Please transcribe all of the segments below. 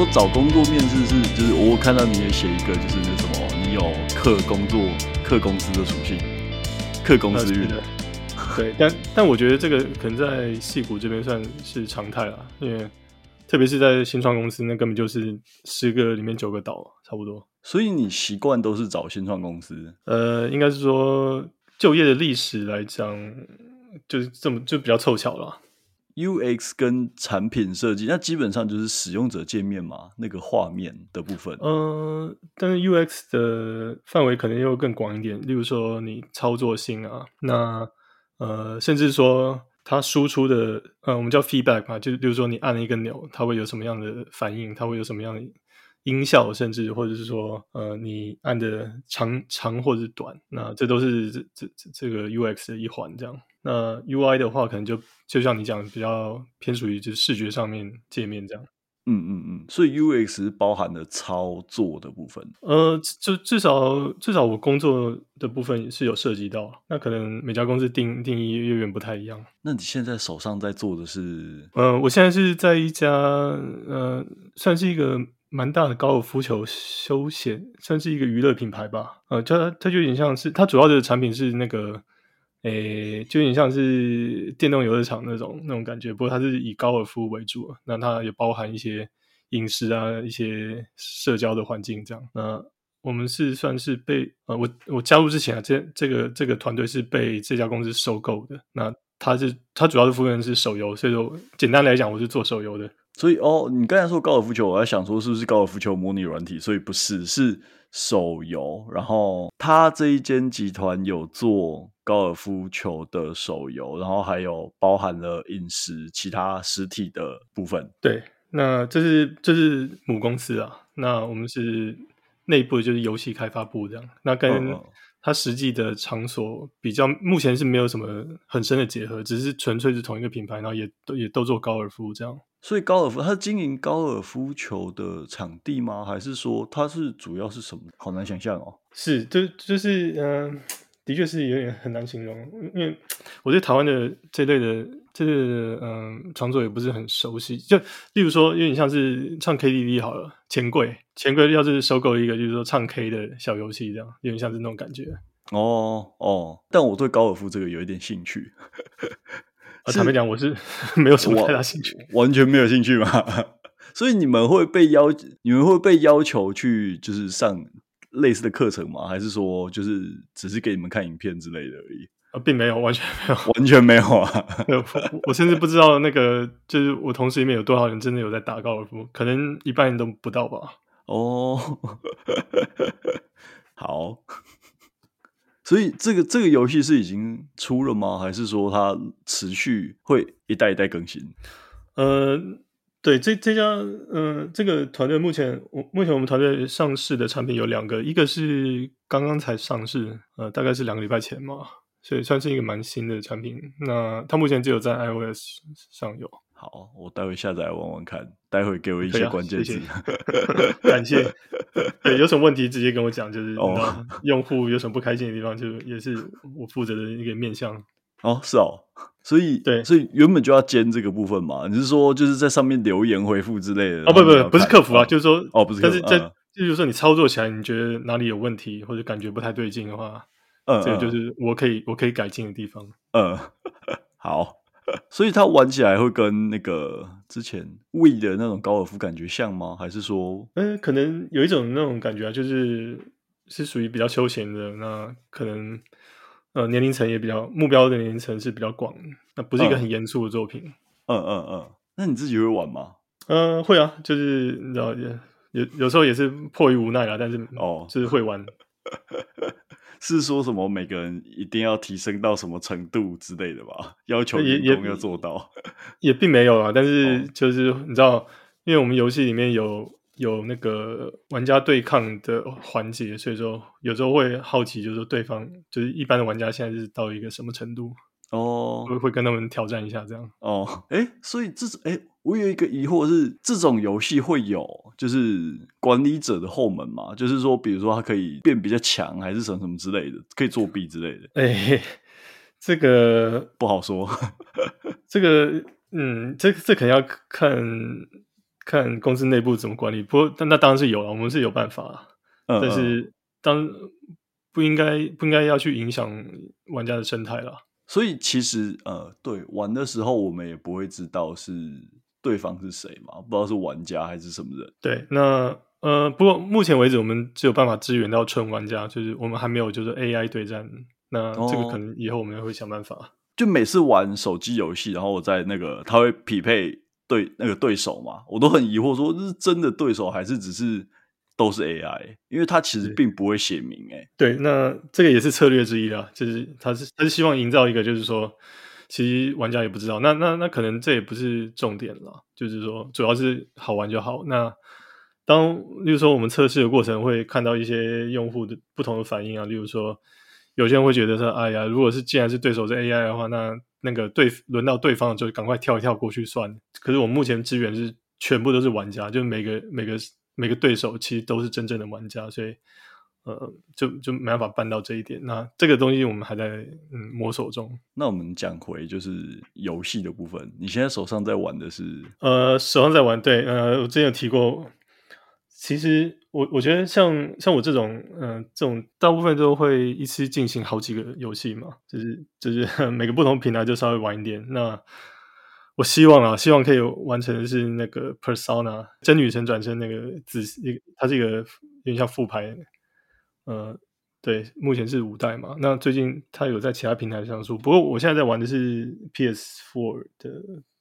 说找工作面试是，就是我看到你也写一个，就是那什么，你有克工作、克公司的属性，克公司运的。对，但但我觉得这个可能在戏骨这边算是常态了，因为特别是在新创公司，那根本就是十个里面九个倒，差不多。所以你习惯都是找新创公司？呃，应该是说就业的历史来讲，就是这么就比较凑巧了。UX 跟产品设计，那基本上就是使用者界面嘛，那个画面的部分。嗯、呃，但是 UX 的范围可能又更广一点，例如说你操作性啊，那呃，甚至说它输出的，呃，我们叫 feedback 嘛，就比如说你按了一个钮，它会有什么样的反应，它会有什么样的音效，甚至或者是说，呃，你按的长长或者短，那这都是这这这个 UX 的一环，这样。那 UI 的话，可能就就像你讲的，比较偏属于就是视觉上面界面这样。嗯嗯嗯，所以 UX 包含了操作的部分。呃，就至少至少我工作的部分是有涉及到。那可能每家公司定定义远远不太一样。那你现在手上在做的是？呃，我现在是在一家呃，算是一个蛮大的高尔夫球休闲，算是一个娱乐品牌吧。呃，它它就有点像是它主要的产品是那个，诶，就有点像是电动游乐场那种那种感觉。不过它是以高尔夫为主，那它也包含一些饮食啊、一些社交的环境这样。那我们是算是被呃，我我加入之前啊，这这个这个团队是被这家公司收购的。那它是它主要的部分是手游，所以说简单来讲，我是做手游的。所以哦，你刚才说高尔夫球，我在想说是不是高尔夫球模拟软体？所以不是，是手游。然后他这一间集团有做高尔夫球的手游，然后还有包含了饮食、其他实体的部分。对，那这是这是母公司啊。那我们是内部就是游戏开发部这样。那跟它实际的场所比较，目前是没有什么很深的结合，只是纯粹是同一个品牌，然后也都也都做高尔夫这样。所以高尔夫，他经营高尔夫球的场地吗？还是说他是主要是什么？好难想象哦。是，就就是嗯、呃，的确是有点很难形容，因为我对台湾的这类的这类的嗯、呃、场所也不是很熟悉。就例如说，有点像是唱 KTV 好了，钱柜，钱柜要是收购一个，就是说唱 K 的小游戏这样，有点像是那种感觉。哦哦，但我对高尔夫这个有一点兴趣。坦白讲，我是 没有什么太大兴趣，完全没有兴趣嘛。所以你们会被要，你们会被要求去就是上类似的课程吗？还是说就是只是给你们看影片之类的而已？啊，并没有，完全没有，完全没有啊！我，我甚至不知道那个就是我同事里面有多少人真的有在打高尔夫，可能一半人都不到吧。哦，好。所以这个这个游戏是已经出了吗？还是说它持续会一代一代更新？呃，对，这这家呃这个团队目前我目前我们团队上市的产品有两个，一个是刚刚才上市，呃，大概是两个礼拜前嘛，所以算是一个蛮新的产品。那它目前只有在 iOS 上有。好，我待会下载玩玩看。待会给我一些关键词，啊、感谢。对，有什么问题直接跟我讲，就是用户有什么不开心的地方，就也是我负责的一个面向。哦，是哦，所以对，所以原本就要兼这个部分嘛。你是说就是在上面留言回复之类的？哦，不不不，不是客服啊，哦、就是说哦，不是客服，但是在、嗯、就是说你操作起来，你觉得哪里有问题或者感觉不太对劲的话，嗯，这个就是我可以我可以改进的地方。嗯，好。所以它玩起来会跟那个之前 Wii 的那种高尔夫感觉像吗？还是说，嗯，可能有一种那种感觉啊，就是是属于比较休闲的。那可能呃年龄层也比较目标的年龄层是比较广，那不是一个很严肃的作品。嗯嗯嗯。那你自己会玩吗？嗯，会啊，就是你知道，有有时候也是迫于无奈啦，但是哦，就是会玩。是说什么每个人一定要提升到什么程度之类的吧？要求员工要做到也，也并没有啊。但是就是你知道，因为我们游戏里面有有那个玩家对抗的环节，所以说有时候会好奇，就是说对方就是一般的玩家现在是到一个什么程度。哦，会会跟他们挑战一下这样。哦，哎，所以这是哎，我有一个疑惑是，这种游戏会有就是管理者的后门吗？就是说，比如说他可以变比较强，还是什么什么之类的，可以作弊之类的。哎，这个不好说。这个，嗯，这这肯定要看看公司内部怎么管理。不过，但那当然是有了，我们是有办法，嗯嗯但是当不应该不应该要去影响玩家的生态了。所以其实呃，对玩的时候，我们也不会知道是对方是谁嘛，不知道是玩家还是什么人。对，那呃，不过目前为止，我们只有办法支援到纯玩家，就是我们还没有就是 AI 对战。那这个可能以后我们也会想办法。哦，就每次玩手机游戏，然后我在那个他会匹配对那个对手嘛，我都很疑惑，说这是真的对手还是只是都是 AI？因为他其实并不会写明诶。对，那这个也是策略之一啦，就是他是他是希望营造一个，就是说其实玩家也不知道，那那那可能这也不是重点了，就是说主要是好玩就好。那当例如说我们测试的过程会看到一些用户的不同的反应啊，例如说。有些人会觉得说：“哎呀，如果是既然是对手是 AI 的话，那那个对轮到对方就赶快跳一跳过去算。”可是我们目前支援是全部都是玩家，就是每个每个每个对手其实都是真正的玩家，所以呃，就就没办法办到这一点。那这个东西我们还在嗯摸索中。那我们讲回就是游戏的部分，你现在手上在玩的是？呃，手上在玩，对，呃，我之前有提过。其实我我觉得像像我这种嗯、呃、这种大部分都会一次进行好几个游戏嘛，就是就是 每个不同平台就稍微玩一点。那我希望啊，希望可以完成的是那个 Persona 真女神转生那个子一个，它是一个有点像复牌。呃，对，目前是五代嘛。那最近它有在其他平台上出，不过我现在在玩的是 PS4 的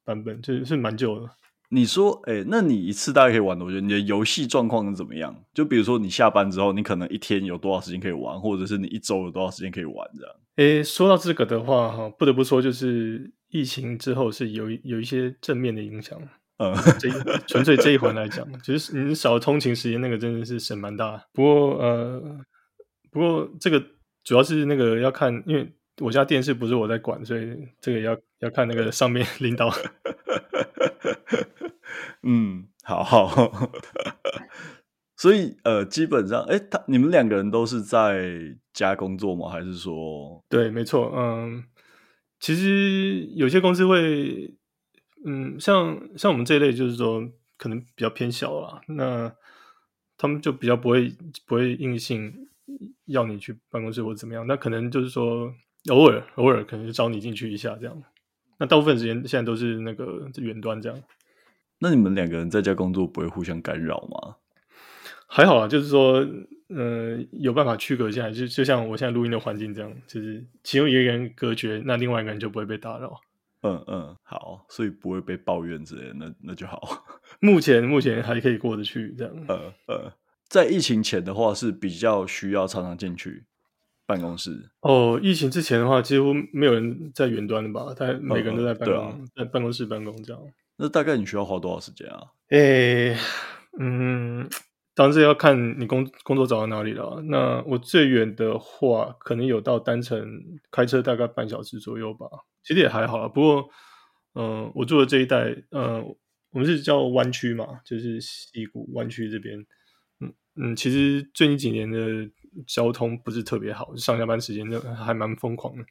版本，就是是蛮久的。你说，哎、欸，那你一次大概可以玩多久？你的游戏状况是怎么样？就比如说，你下班之后，你可能一天有多少时间可以玩，或者是你一周有多少时间可以玩这样？哎、欸，说到这个的话，哈，不得不说，就是疫情之后是有有一些正面的影响。嗯，这纯粹这一环来讲，就是你少通勤时间，那个真的是省蛮大。不过，呃，不过这个主要是那个要看，因为我家电视不是我在管，所以这个要要看那个上面 领导。嗯，好好，所以呃，基本上，哎，他你们两个人都是在家工作吗？还是说？对，没错，嗯，其实有些公司会，嗯，像像我们这一类，就是说可能比较偏小啦，那他们就比较不会不会硬性要你去办公室或怎么样，那可能就是说偶尔偶尔可能就招你进去一下这样，那大部分时间现在都是那个远端这样。那你们两个人在家工作不会互相干扰吗？还好啊，就是说，呃，有办法区隔下来，就就像我现在录音的环境这样，就是其中一个人隔绝，那另外一个人就不会被打扰。嗯嗯，好，所以不会被抱怨之类的，那那就好。目前目前还可以过得去这样。呃呃，在疫情前的话是比较需要常常进去办公室。哦，疫情之前的话，几乎没有人在远端的吧？他每个人都在办公，在办公室办公这样。那大概你需要花多少时间啊？诶、欸，嗯，当然是要看你工工作找到哪里了。那我最远的话，可能有到单程开车大概半小时左右吧。其实也还好啦。不过，嗯、呃，我住的这一带，呃，我们是叫湾区嘛，就是西谷湾区这边。嗯嗯，其实最近几年的交通不是特别好，上下班时间就还蛮疯狂的。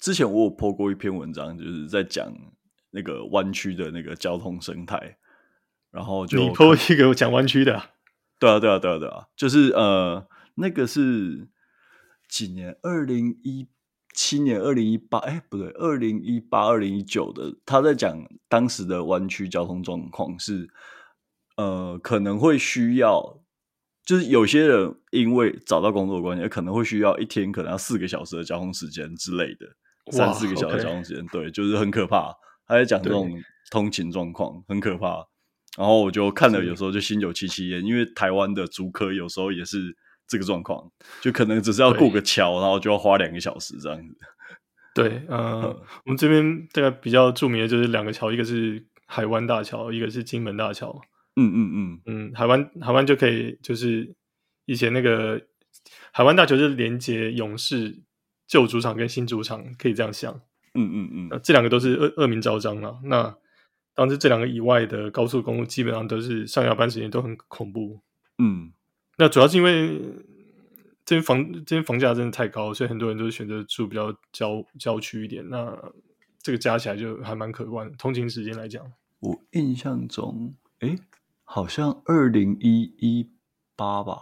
之前我有 po 过一篇文章，就是在讲。那个湾区的那个交通生态，然后就你 po 一个讲湾区的，对啊，对啊，对啊，对啊，就是呃，那个是几年？二零一七年、二零一八，哎，不对，二零一八、二零一九的，他在讲当时的湾区交通状况是，呃，可能会需要，就是有些人因为找到工作的关系，可能会需要一天可能要四个小时的交通时间之类的，三四个小时的交通时间.对，就是很可怕。他在讲这种通勤状况很可怕，然后我就看了，有时候就心有戚戚焉，因为台湾的足科有时候也是这个状况，就可能只是要过个桥，然后就要花两个小时这样子。对，呃，嗯、我们这边大概比较著名的就是两个桥，一个是海湾大桥，一个是金门大桥。嗯嗯嗯嗯，海湾海湾就可以，就是以前那个海湾大桥就是连接勇士旧主场跟新主场，可以这样想。嗯嗯嗯，这两个都是恶恶名昭彰了。那当时这两个以外的高速公路，基本上都是上下班时间都很恐怖。嗯，那主要是因为这边房这边房价真的太高，所以很多人都选择住比较郊郊区一点。那这个加起来就还蛮可观的。通勤时间来讲，我印象中，诶好像二零一八吧，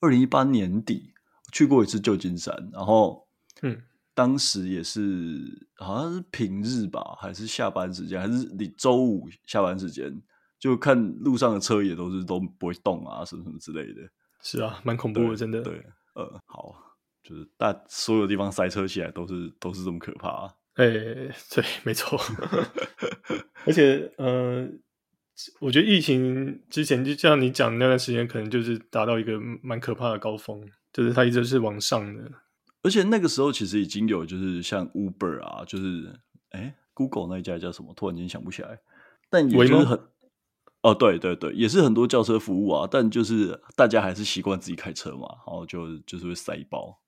二零一八年底去过一次旧金山，然后嗯，当时也是好像是平日吧，还是下班时间，还是你周五下班时间，就看路上的车也都是都不会动啊，什么什么之类的。是啊，蛮恐怖的，真的。对，呃，好，就是大所有地方塞车起来都是都是这么可怕啊。哎，对，没错。而且，呃，我觉得疫情之前，就像你讲的那段时间，可能就是达到一个蛮可怕的高峰，就是它一直是往上的。而且那个时候其实已经有，就是像 Uber 啊，就是哎，Google 那一家叫什么？突然间想不起来。但也就是很，哦，对对对，也是很多叫车服务啊。但就是大家还是习惯自己开车嘛，然后就就是会塞包。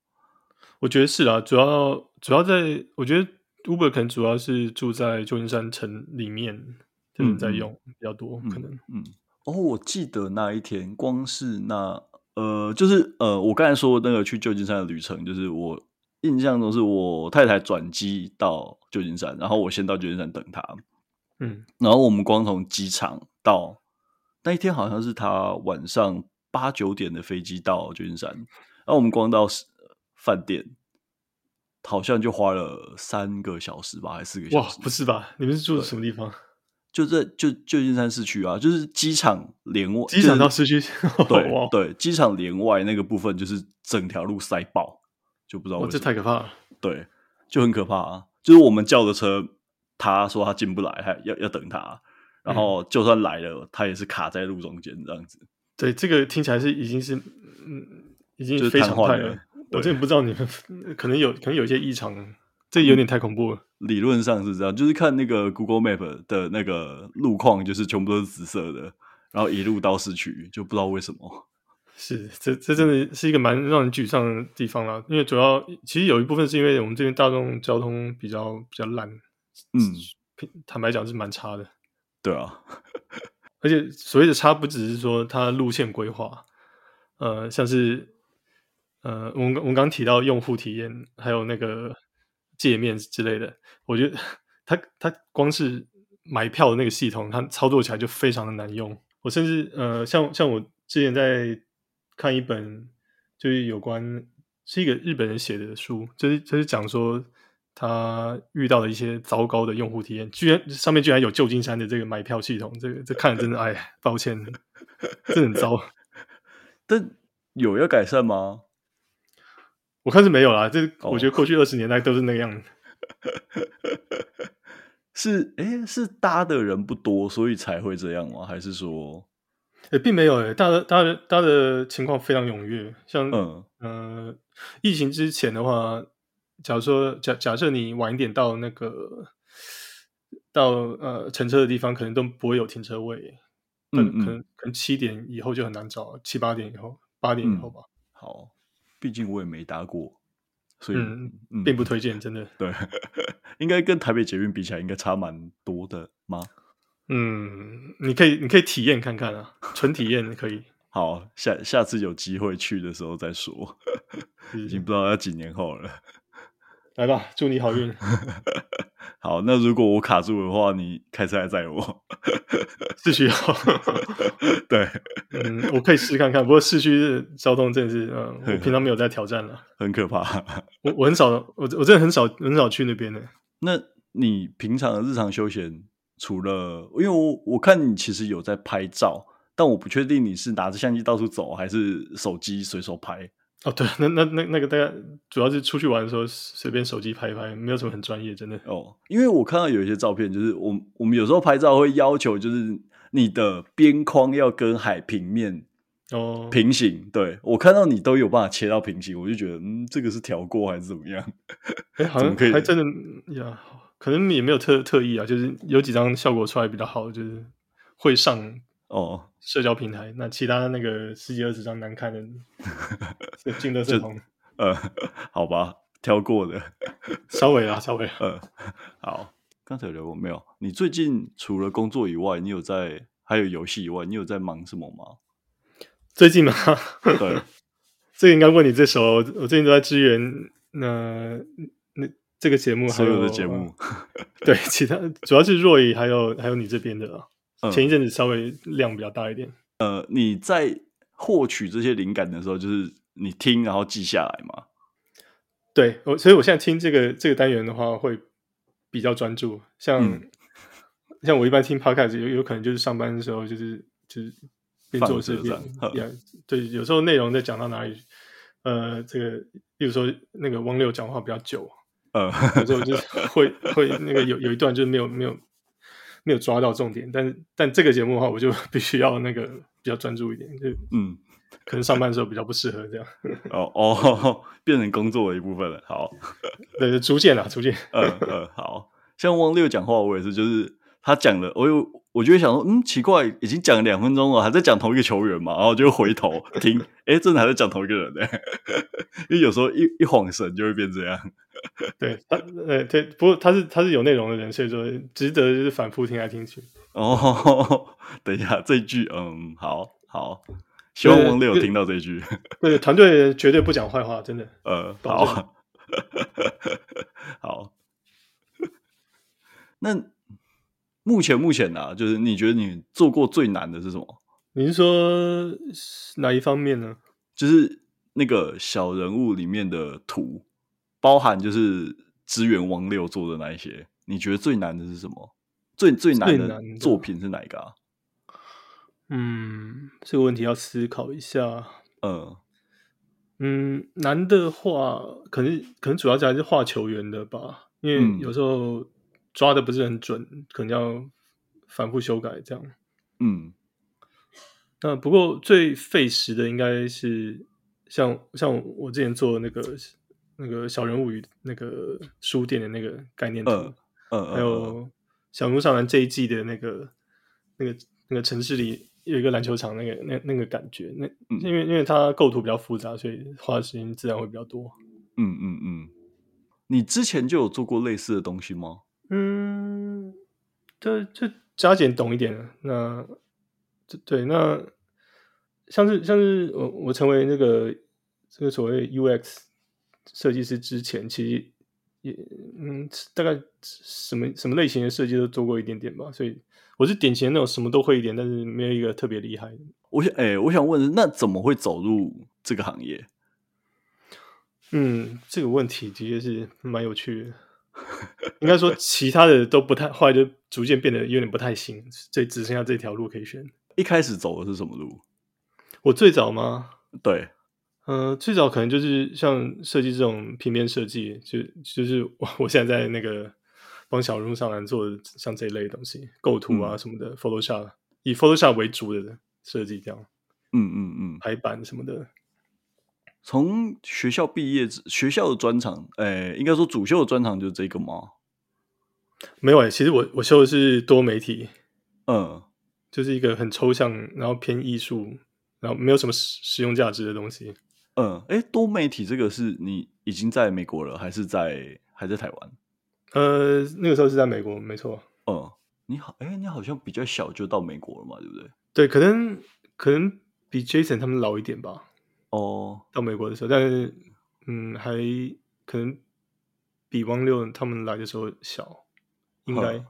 我觉得是啊，主要主要在，我觉得。Uber 可能主要是住在旧金山城里面，就是在用比较多，嗯、可能。嗯，哦，我记得那一天，光是那呃，就是呃，我刚才说那个去旧金山的旅程，就是我印象中是我太太转机到旧金山，然后我先到旧金山等她。嗯，然后我们光从机场到那一天，好像是他晚上八九点的飞机到旧金山，然后我们光到饭店。好像就花了三个小时吧，还是四个小时？哇，不是吧？你们是住的什么地方？就在就旧金山市区啊，就是机场连外，机场到市区，对对，机场连外那个部分就是整条路塞爆，就不知道为什么。这太可怕了。对，就很可怕啊！就是我们叫的车，他说他进不来，还要要等他，然后就算来了，嗯、他也是卡在路中间这样子。对，这个听起来是已经是嗯，已经非常快了。我真的不知道你们可能有可能有一些异常，这有点太恐怖了。理论上是这样，就是看那个 Google Map 的那个路况，就是全部都是紫色的，然后一路到市区，就不知道为什么。是，这这真的是一个蛮让人沮丧的地方啦。因为主要其实有一部分是因为我们这边大众交通比较比较烂，嗯，坦白讲是蛮差的。对啊，而且所谓的差，不只是说它路线规划，呃，像是。呃，我们我们刚提到用户体验，还有那个界面之类的，我觉得它它光是买票的那个系统，它操作起来就非常的难用。我甚至呃，像像我之前在看一本，就是有关是一个日本人写的书，就是就是讲说他遇到的一些糟糕的用户体验，居然上面居然有旧金山的这个买票系统，这个这看了真的哎，抱歉，这很糟。但有要改善吗？我看是没有啦，这我觉得过去二十年代都是那个样子。Oh. 是哎，是搭的人不多，所以才会这样吗？还是说，诶，并没有诶，搭的搭的搭的情况非常踊跃。像嗯、呃、疫情之前的话，假如说假假设你晚一点到那个到呃乘车的地方，可能都不会有停车位。嗯，嗯可能可能七点以后就很难找，七八点以后，八点以后吧。嗯、好。毕竟我也没搭过，所以、嗯嗯、并不推荐。真的，对，应该跟台北捷运比起来，应该差蛮多的吗？嗯，你可以，你可以体验看看啊，纯体验可以。好，下下次有机会去的时候再说，已经不知道要几年后了。来吧，祝你好运。好，那如果我卡住的话，你开车来载我。市区要 对，嗯，我可以试看看。不过市区的交通真的是，嗯，我平常没有在挑战了，很可怕。我我很少，我我真的很少很少去那边的。那你平常的日常休闲，除了因为我我看你其实有在拍照，但我不确定你是拿着相机到处走，还是手机随手拍。哦，对，那那那那个大家主要是出去玩的时候随便手机拍一拍，没有什么很专业，真的。哦，因为我看到有一些照片，就是我我们有时候拍照会要求，就是你的边框要跟海平面哦平行。哦、对，我看到你都有办法切到平行，我就觉得嗯，这个是调过还是怎么样？哎，好像可以，还真的呀，可能也没有特特意啊，就是有几张效果出来比较好，就是会上。哦，社交平台，那其他那个十几二十张难看的，进的是红，呃，好吧，挑过的，稍微啊，稍微，呃，好，刚才有聊过没有？你最近除了工作以外，你有在还有游戏以外，你有在忙什么吗？最近吗？对，这个应该问你最熟。我最近都在支援那那这个节目，所有的节目，对，其他主要是若雨还有还有你这边的。前一阵子稍微量比较大一点。呃，你在获取这些灵感的时候，就是你听然后记下来嘛？对，我所以我现在听这个这个单元的话，会比较专注。像、嗯、像我一般听 podcast，有有可能就是上班的时候，就是就是边做事边呀。对，有时候内容在讲到哪里，呃，这个，比如说那个汪六讲话比较久。呃，有时候就会会那个有有一段就是没有没有没有抓到重点，但是但这个节目的话，我就 必须要那个比较专注一点，就嗯，可能上班的时候比较不适合这样。哦哦，变成工作的一部分了。好，对，逐渐啊，逐渐。嗯嗯，好像汪六讲话，我也是，就是他讲了，我又我就会想说，嗯，奇怪，已经讲了两分钟了，还在讲同一个球员嘛，然后就回头 听，哎，真的还在讲同一个人呢，因为有时候一一晃神就会变这样。对他，呃，对，不过他是他是有内容的人，所以说值得就是反复听来听去。哦，等一下，这一句，嗯，好好，希望王六有听到这一句。对，团队绝对不讲坏话，真的。呃，好，好。那目前目前呢、啊，就是你觉得你做过最难的是什么？你是说哪一方面呢？就是那个小人物里面的图。包含就是支援王六做的那一些，你觉得最难的是什么？最最难的作品是哪一个啊？嗯，这个问题要思考一下。嗯嗯，难的话，可能可能主要还是画球员的吧，因为有时候抓的不是很准，可能要反复修改这样。嗯，那不过最费时的应该是像像我之前做的那个。那个小人物与那个书店的那个概念图，嗯嗯，还有小人物上篮这一季的那个那个那个城市里有一个篮球场，那个那那个感觉，那因为因为它构图比较复杂，所以花的时间自然会比较多。嗯嗯嗯，你之前就有做过类似的东西吗？嗯，就就加减懂一点。那这对，那像是像是我我成为那个这个所谓 UX。设计师之前其实也嗯，大概什么什么类型的设计都做过一点点吧，所以我是典型的那种什么都会一点，但是没有一个特别厉害的。我想，哎、欸，我想问，那怎么会走入这个行业？嗯，这个问题的确是蛮有趣的。应该说，其他的都不太，后来就逐渐变得有点不太行，所以只剩下这条路可以选。一开始走的是什么路？我最早吗？对。呃，最早可能就是像设计这种平面设计，就就是我我现在在那个帮小人物上篮做的像这一类的东西，构图啊什么的，嗯，Photoshop 以 Photoshop 为主的设计这样，嗯嗯嗯，排版什么的。从学校毕业，学校的专场，诶，应该说主修的专场就是这个吗？没有诶，其实我我修的是多媒体，嗯，就是一个很抽象，然后偏艺术，然后没有什么实实用价值的东西。嗯，哎，多媒体这个是你已经在美国了，还是在还在台湾？呃，那个时候是在美国，没错。嗯，你好，哎，你好像比较小就到美国了嘛，对不对？对，可能可能比 Jason 他们老一点吧。哦，到美国的时候，但是嗯，还可能比汪六他们来的时候小，应该。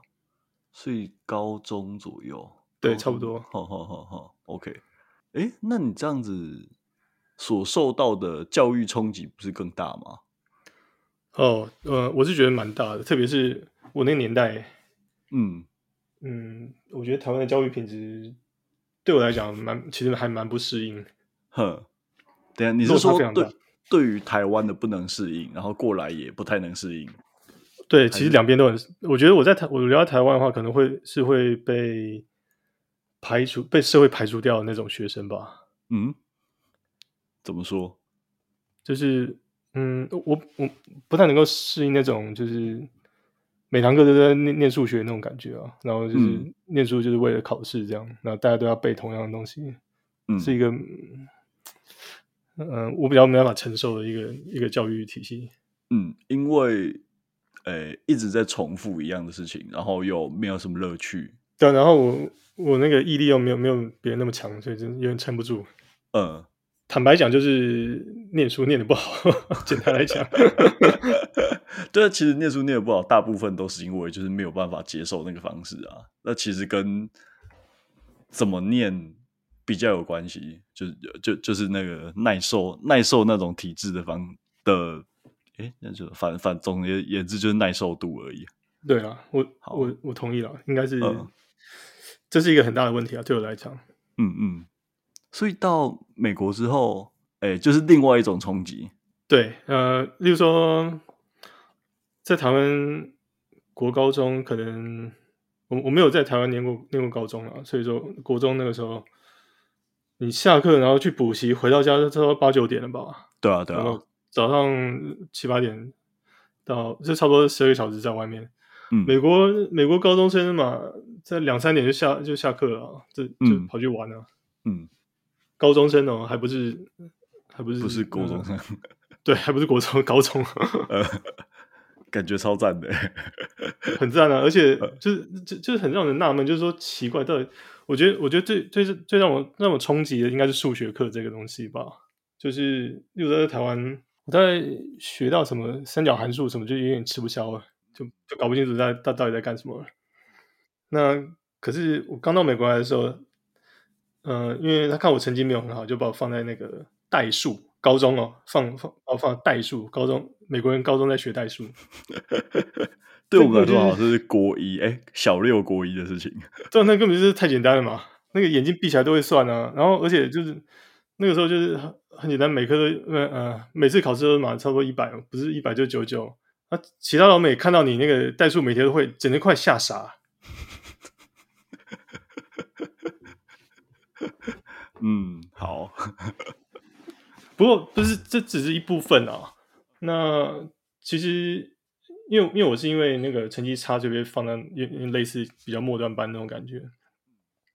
所以高中左右，对，差不多。好好好好，OK。哎，那你这样子。所受到的教育冲击不是更大吗？哦，呃，我是觉得蛮大的，特别是我那个年代，嗯嗯，我觉得台湾的教育品质对我来讲蛮，其实还蛮不适应。哼，等下你是说对对于台湾的不能适应，然后过来也不太能适应？对，其实两边都很。我觉得我在台，我留在台湾的话，可能会是会被排除、被社会排除掉的那种学生吧。嗯。怎么说？就是，嗯，我我不太能够适应那种，就是每堂课都在念念数学那种感觉啊。然后就是念书就是为了考试这样，然后大家都要背同样的东西，嗯，是一个，嗯，我比较没办法承受的一个一个教育体系。嗯，因为，诶，一直在重复一样的事情，然后又没有什么乐趣。对，然后我我那个毅力又没有没有别人那么强，所以真有点撑不住。嗯。坦白讲，就是念书念的不好。简单来讲，对啊，其实念书念的不好，大部分都是因为就是没有办法接受那个方式啊。那其实跟怎么念比较有关系，就就就是那个耐受耐受那种体质的方的，哎，那就反反总而言之就是耐受度而已。对啊，我好我我同意了，应该是、嗯、这是一个很大的问题啊，对我来讲。嗯嗯，所以到美国之后，哎，就是另外一种冲击。对，呃，例如说，在台湾国高中，可能我我没有在台湾念过念过高中啊，所以说国中那个时候，你下课然后去补习，回到家都差不多八九点了吧？对啊，对啊。然后早上七八点到，就差不多十二个小时在外面。嗯，美国美国高中生嘛，在两三点就下就下课了，就就跑去玩了。嗯，高中生哦，还不是还不是不是高中生，对，还不是国中高中，呃，感觉超赞的，很赞啊！而且就是就就是很让人纳闷，就是说奇怪，到底我觉得我觉得最最最让我让我冲击的应该是数学课这个东西吧。就是例如在台湾，我在学到什么三角函数什么，就有点吃不消了。就就搞不清楚在到到底在干什么了。那可是我刚到美国来的时候，嗯、呃，因为他看我成绩没有很好，就把我放在那个代数高中哦，放放哦放代数高中。美国人高中在学代数，对我们来说好像是国一哎、欸，小六国一的事情。这那根本就是太简单了嘛，那个眼睛闭起来都会算啊。然后而且就是那个时候就是很很简单，每科都呃每次考试都嘛差不多一百，不是一百就九九。那！其他老美看到你那个代数，每天都会整个快吓傻。嗯，好。不过不是，这只是一部分啊。那其实，因为因为我是因为那个成绩差，就被放在类似比较末端班那种感觉。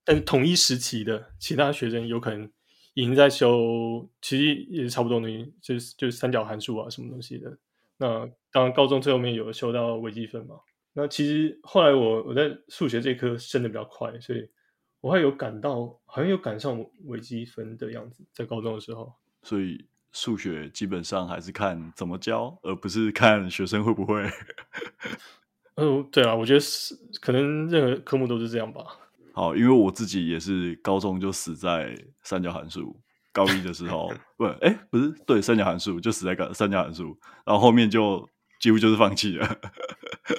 但同一时期的其他学生有可能已经在修，其实也差不多的，就是就是三角函数啊，什么东西的。那当然，高中最后面有修到微积分嘛。那其实后来我我在数学这科升的比较快，所以我还有感到好像有赶上微积分的样子，在高中的时候。所以数学基本上还是看怎么教，而不是看学生会不会。嗯，对啊，我觉得是可能任何科目都是这样吧。好，因为我自己也是高中就死在三角函数。高一的时候，不，哎、欸，不是，对，三角函数就死在个三角函数，然后后面就几乎就是放弃了。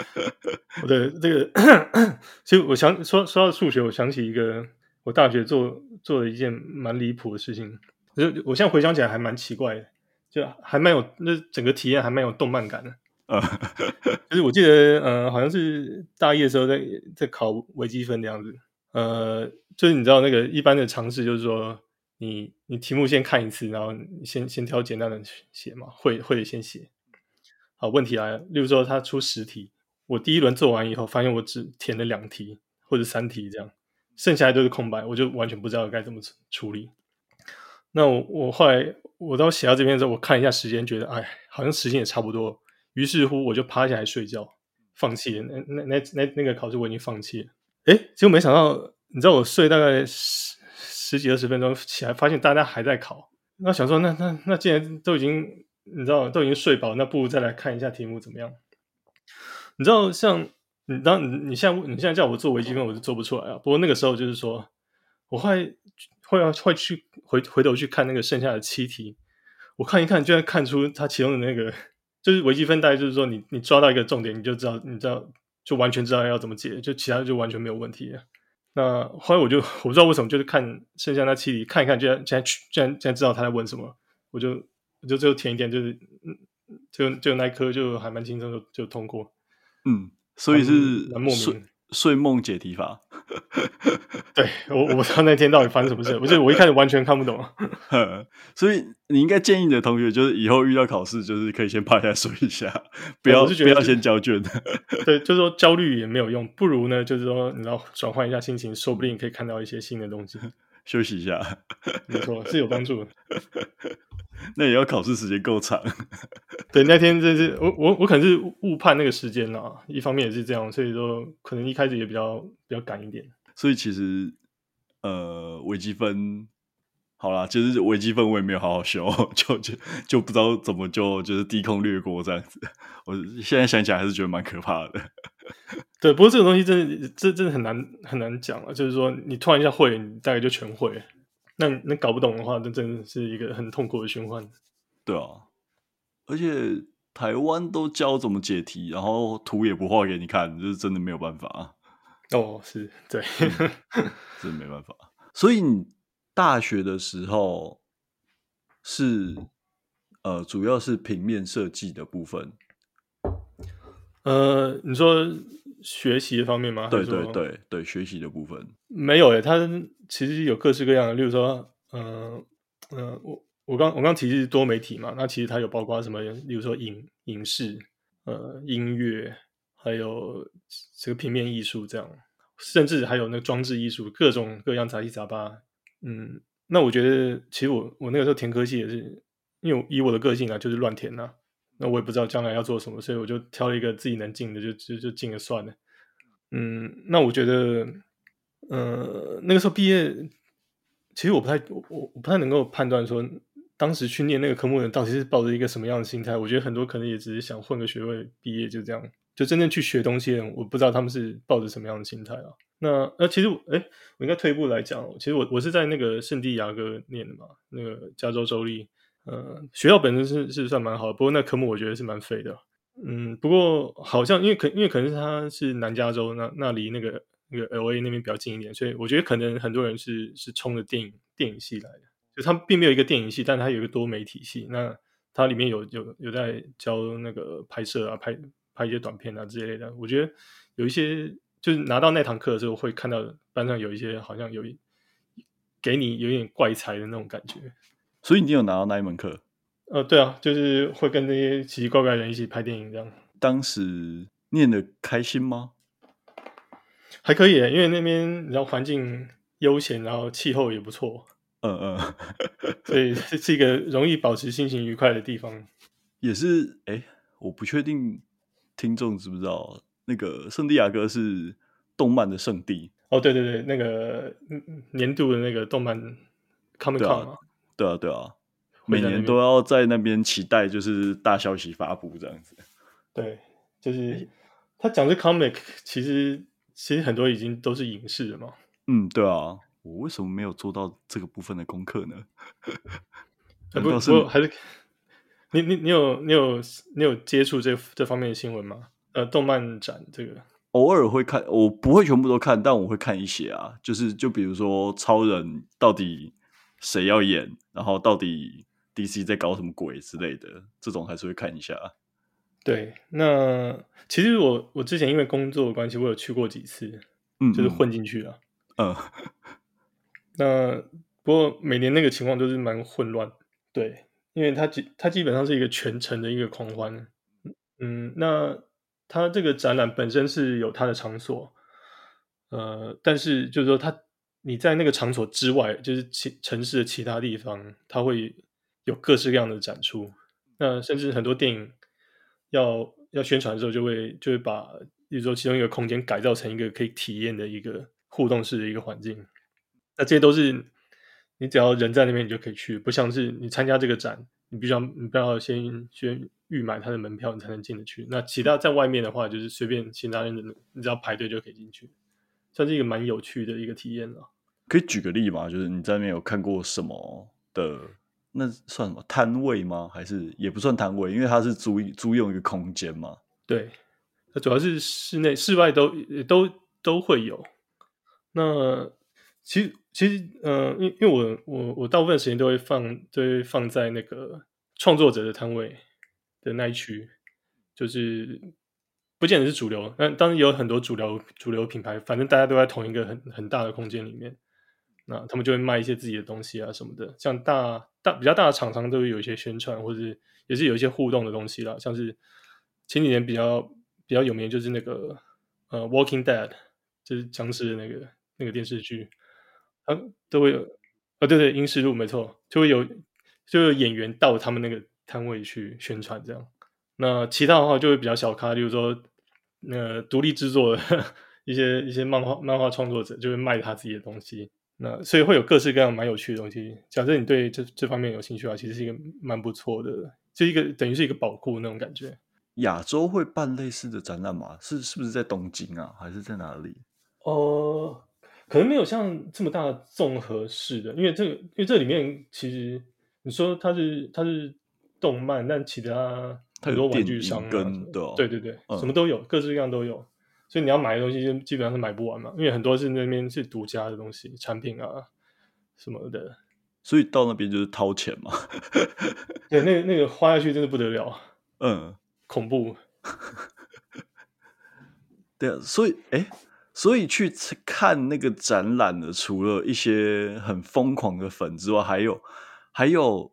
对，这个，其实我想说说到数学，我想起一个我大学做做了一件蛮离谱的事情，就我现在回想起来还蛮奇怪的，就还蛮有那整个体验还蛮有动漫感的。呃，就是我记得，呃，好像是大一的时候在在考微积分的样子，呃，就是你知道那个一般的尝试就是说。你你题目先看一次，然后你先先挑简单的写嘛，会会的先写。好，问题来了，例如说他出十题，我第一轮做完以后，发现我只填了两题或者三题这样，剩下来都是空白，我就完全不知道该怎么处理。那我我后来我到写到这边之后，我看一下时间，觉得哎，好像时间也差不多，于是乎我就趴下来睡觉，放弃了。那那那那那个考试我已经放弃了。哎，结果没想到，你知道我睡大概十。十几二十分钟起来，发现大家还在考。那想说，那那那既然都已经，你知道都已经睡饱，那不如再来看一下题目怎么样？你知道，像你当你你现在你现在叫我做微积分，我就做不出来啊。不过那个时候就是说，我后来会要会去回回头去看那个剩下的七题，我看一看，居然看出它其中的那个就是微积分，大概就是说你你抓到一个重点，你就知道你知道就完全知道要怎么解，就其他就完全没有问题了。那后来我就我不知道为什么，就是看剩下那七题看一看，居然居然居然居然知道他在问什么，我就我就最后填一点，就是嗯，就就那一科就还蛮轻松就就通过。嗯，所以是蛮莫名。睡梦解题法，对，我我不知道那天到底发生什么事，我就我一开始完全看不懂。所以你应该建议你的同学，就是以后遇到考试，就是可以先趴下睡一下，不要不要先交卷。对，就是说焦虑也没有用，不如呢，就是说你要转换一下心情，说不定可以看到一些新的东西。休息一下，没错，是有帮助的。那也要考试时间够长。对，那天真是我我我可能是误判那个时间了，一方面也是这样，所以说可能一开始也比较比较赶一点。所以其实呃，微积分好啦，其实微积分我也没有好好修，就就就不知道怎么就就是低空掠过这样子。我现在想起来还是觉得蛮可怕的。对，不过这种东西真的，这真的很难很难讲啊。就是说，你突然一下会，你大概就全会。那那搞不懂的话，那真的是一个很痛苦的循环。对啊，而且台湾都教怎么解题，然后图也不画给你看，就是真的没有办法。哦，是对，嗯、真的没办法。所以你大学的时候是呃，主要是平面设计的部分。呃，你说学习方面吗？对对对对，学习的部分没有诶，它其实有各式各样的，例如说，嗯、呃、嗯、呃，我我刚我刚提的是多媒体嘛，那其实它有包括什么？例如说影影视、呃音乐，还有这个平面艺术这样，甚至还有那个装置艺术，各种各样杂七杂八。嗯，那我觉得其实我我那个时候填科系也是，因为以我的个性啊，就是乱填呐、啊。那我也不知道将来要做什么，所以我就挑了一个自己能进的，就就就进了算了。嗯，那我觉得，呃，那个时候毕业，其实我不太我我不太能够判断说，当时去念那个科目的人到底是抱着一个什么样的心态。我觉得很多可能也只是想混个学位毕业，就这样。就真正去学东西的人，我不知道他们是抱着什么样的心态啊。那那其实，哎，我应该退一步来讲，其实我我是在那个圣地亚哥念的嘛，那个加州州立。呃，学校本身是是算蛮好的，不过那科目我觉得是蛮废的。嗯，不过好像因为可因为可能是他是南加州，那那离那个那个 LA 那边比较近一点，所以我觉得可能很多人是是冲着电影电影系来的。就他并没有一个电影系，但他有一个多媒体系。那它里面有有有在教那个拍摄啊，拍拍一些短片啊之类的。我觉得有一些就是拿到那堂课的时候，会看到班上有一些好像有一给你有点怪才的那种感觉。所以你有拿到那一门课？呃，对啊，就是会跟那些奇奇怪怪的人一起拍电影这样。当时念的开心吗？还可以，因为那边然后环境悠闲，然后气候也不错。嗯嗯，所以是一个容易保持心情愉快的地方。也是，哎，我不确定听众知不知道，那个圣地亚哥是动漫的圣地。哦，对对对，那个年度的那个动漫 Comic Con 嘛。对啊，对啊，每年都要在那边期待，就是大消息发布这样子。对，就是他讲的 comic，其实其实很多已经都是影视了嘛。嗯，对啊，我为什么没有做到这个部分的功课呢？不 不，还是你你你有你有你有接触这这方面的新闻吗？呃，动漫展这个偶尔会看，我不会全部都看，但我会看一些啊。就是就比如说超人到底。谁要演？然后到底 DC 在搞什么鬼之类的，这种还是会看一下。对，那其实我我之前因为工作的关系，我有去过几次，嗯，就是混进去了。嗯，那不过每年那个情况都是蛮混乱。对，因为它基它基本上是一个全程的一个狂欢。嗯，那它这个展览本身是有它的场所，呃，但是就是说它。你在那个场所之外，就是其城市的其他地方，它会有各式各样的展出。那甚至很多电影要要宣传的时候，就会就会把，比如说其中一个空间改造成一个可以体验的一个互动式的一个环境。那这些都是你只要人在那边，你就可以去，不像是你参加这个展，你必须要你必须要先先预买他的门票，你才能进得去。那其他在外面的话，就是随便其他人的，你只要排队就可以进去。算是一个蛮有趣的一个体验了。可以举个例吗？就是你在那边有看过什么的？那算什么摊位吗？还是也不算摊位？因为它是租租用一个空间嘛。对，它主要是室内、室外都都都会有。那其实其实，呃，因因为我我我大部分时间都会放都会放在那个创作者的摊位的那一区，就是。不见得是主流，但当然有很多主流主流品牌，反正大家都在同一个很很大的空间里面，那他们就会卖一些自己的东西啊什么的。像大大比较大的厂商都会有一些宣传，或者是也是有一些互动的东西啦。像是前几年比较比较有名，就是那个呃《Walking Dead》，就是僵尸的那个那个电视剧，啊都会有啊、对对，《英式路》没错，就会有就有演员到他们那个摊位去宣传这样。那其他的话就会比较小咖，比如说。那独立制作的 一些一些漫画漫画创作者就会卖他自己的东西，那所以会有各式各样蛮有趣的东西。假设你对这这方面有兴趣的话，其实是一个蛮不错的，就一个等于是一个宝库那种感觉。亚洲会办类似的展览吗？是是不是在东京啊，还是在哪里？哦、呃，可能没有像这么大的综合式的，因为这个，因为这里面其实你说它是它是动漫，但其他很多玩具商、啊、跟的、哦、对对对、嗯，什么都有，各式各样都有，所以你要买的东西就基本上是买不完嘛，因为很多是那边是独家的东西产品啊什么的，所以到那边就是掏钱嘛。对，那个那个花下去真的不得了，嗯，恐怖。对啊，所以哎。所以去看那个展览的，除了一些很疯狂的粉之外，还有还有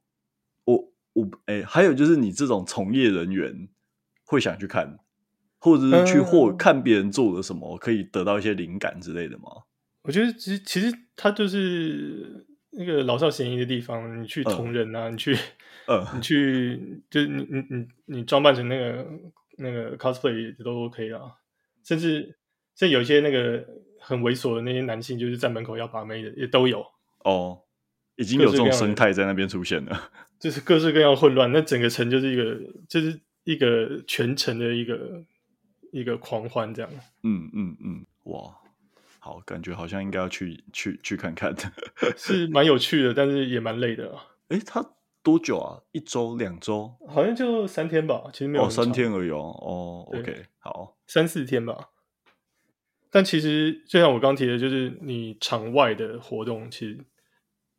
我我哎，还有就是你这种从业人员会想去看，或者是去或看别人做了什么，嗯，可以得到一些灵感之类的吗？我觉得其实其实它就是那个老少咸宜的地方，你去同人啊，嗯，你去，嗯，你去就是你你你你装扮成那个那个 cosplay 都 OK 啊，甚至。这有一些那个很猥琐的那些男性，就是在门口要把妹的，也都有哦，已经有这种生态在那边出现了，就是各式各样混乱。那整个城就是一个，就是一个全城的一个一个狂欢这样。嗯嗯嗯，哇，好，感觉好像应该要去去去看看的，是蛮有趣的，但是也蛮累的啊。诶，他多久啊？一周、两周？好像就三天吧，其实没有哦，三天而已哦。哦，OK，好，三四天吧。但其实，就像我刚提的，就是你场外的活动，其实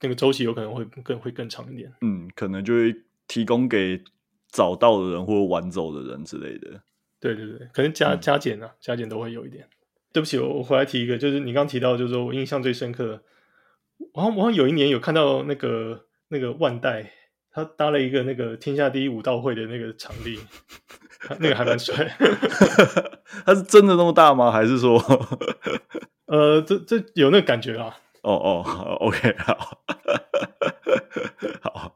那个周期有可能会更会更长一点。嗯，可能就会提供给早到的人或者晚走的人之类的。对对对，可能加加减啊，加减都会有一点。对不起，我我回来提一个，就是你刚提到，就是说我印象最深刻，我好像我好像有一年有看到那个那个万代，他搭了一个那个天下第一武道会的那个场地。那个还蛮帅，他是真的那么大吗？还是说，呃，这这有那个感觉啊？哦哦，OK，好，好，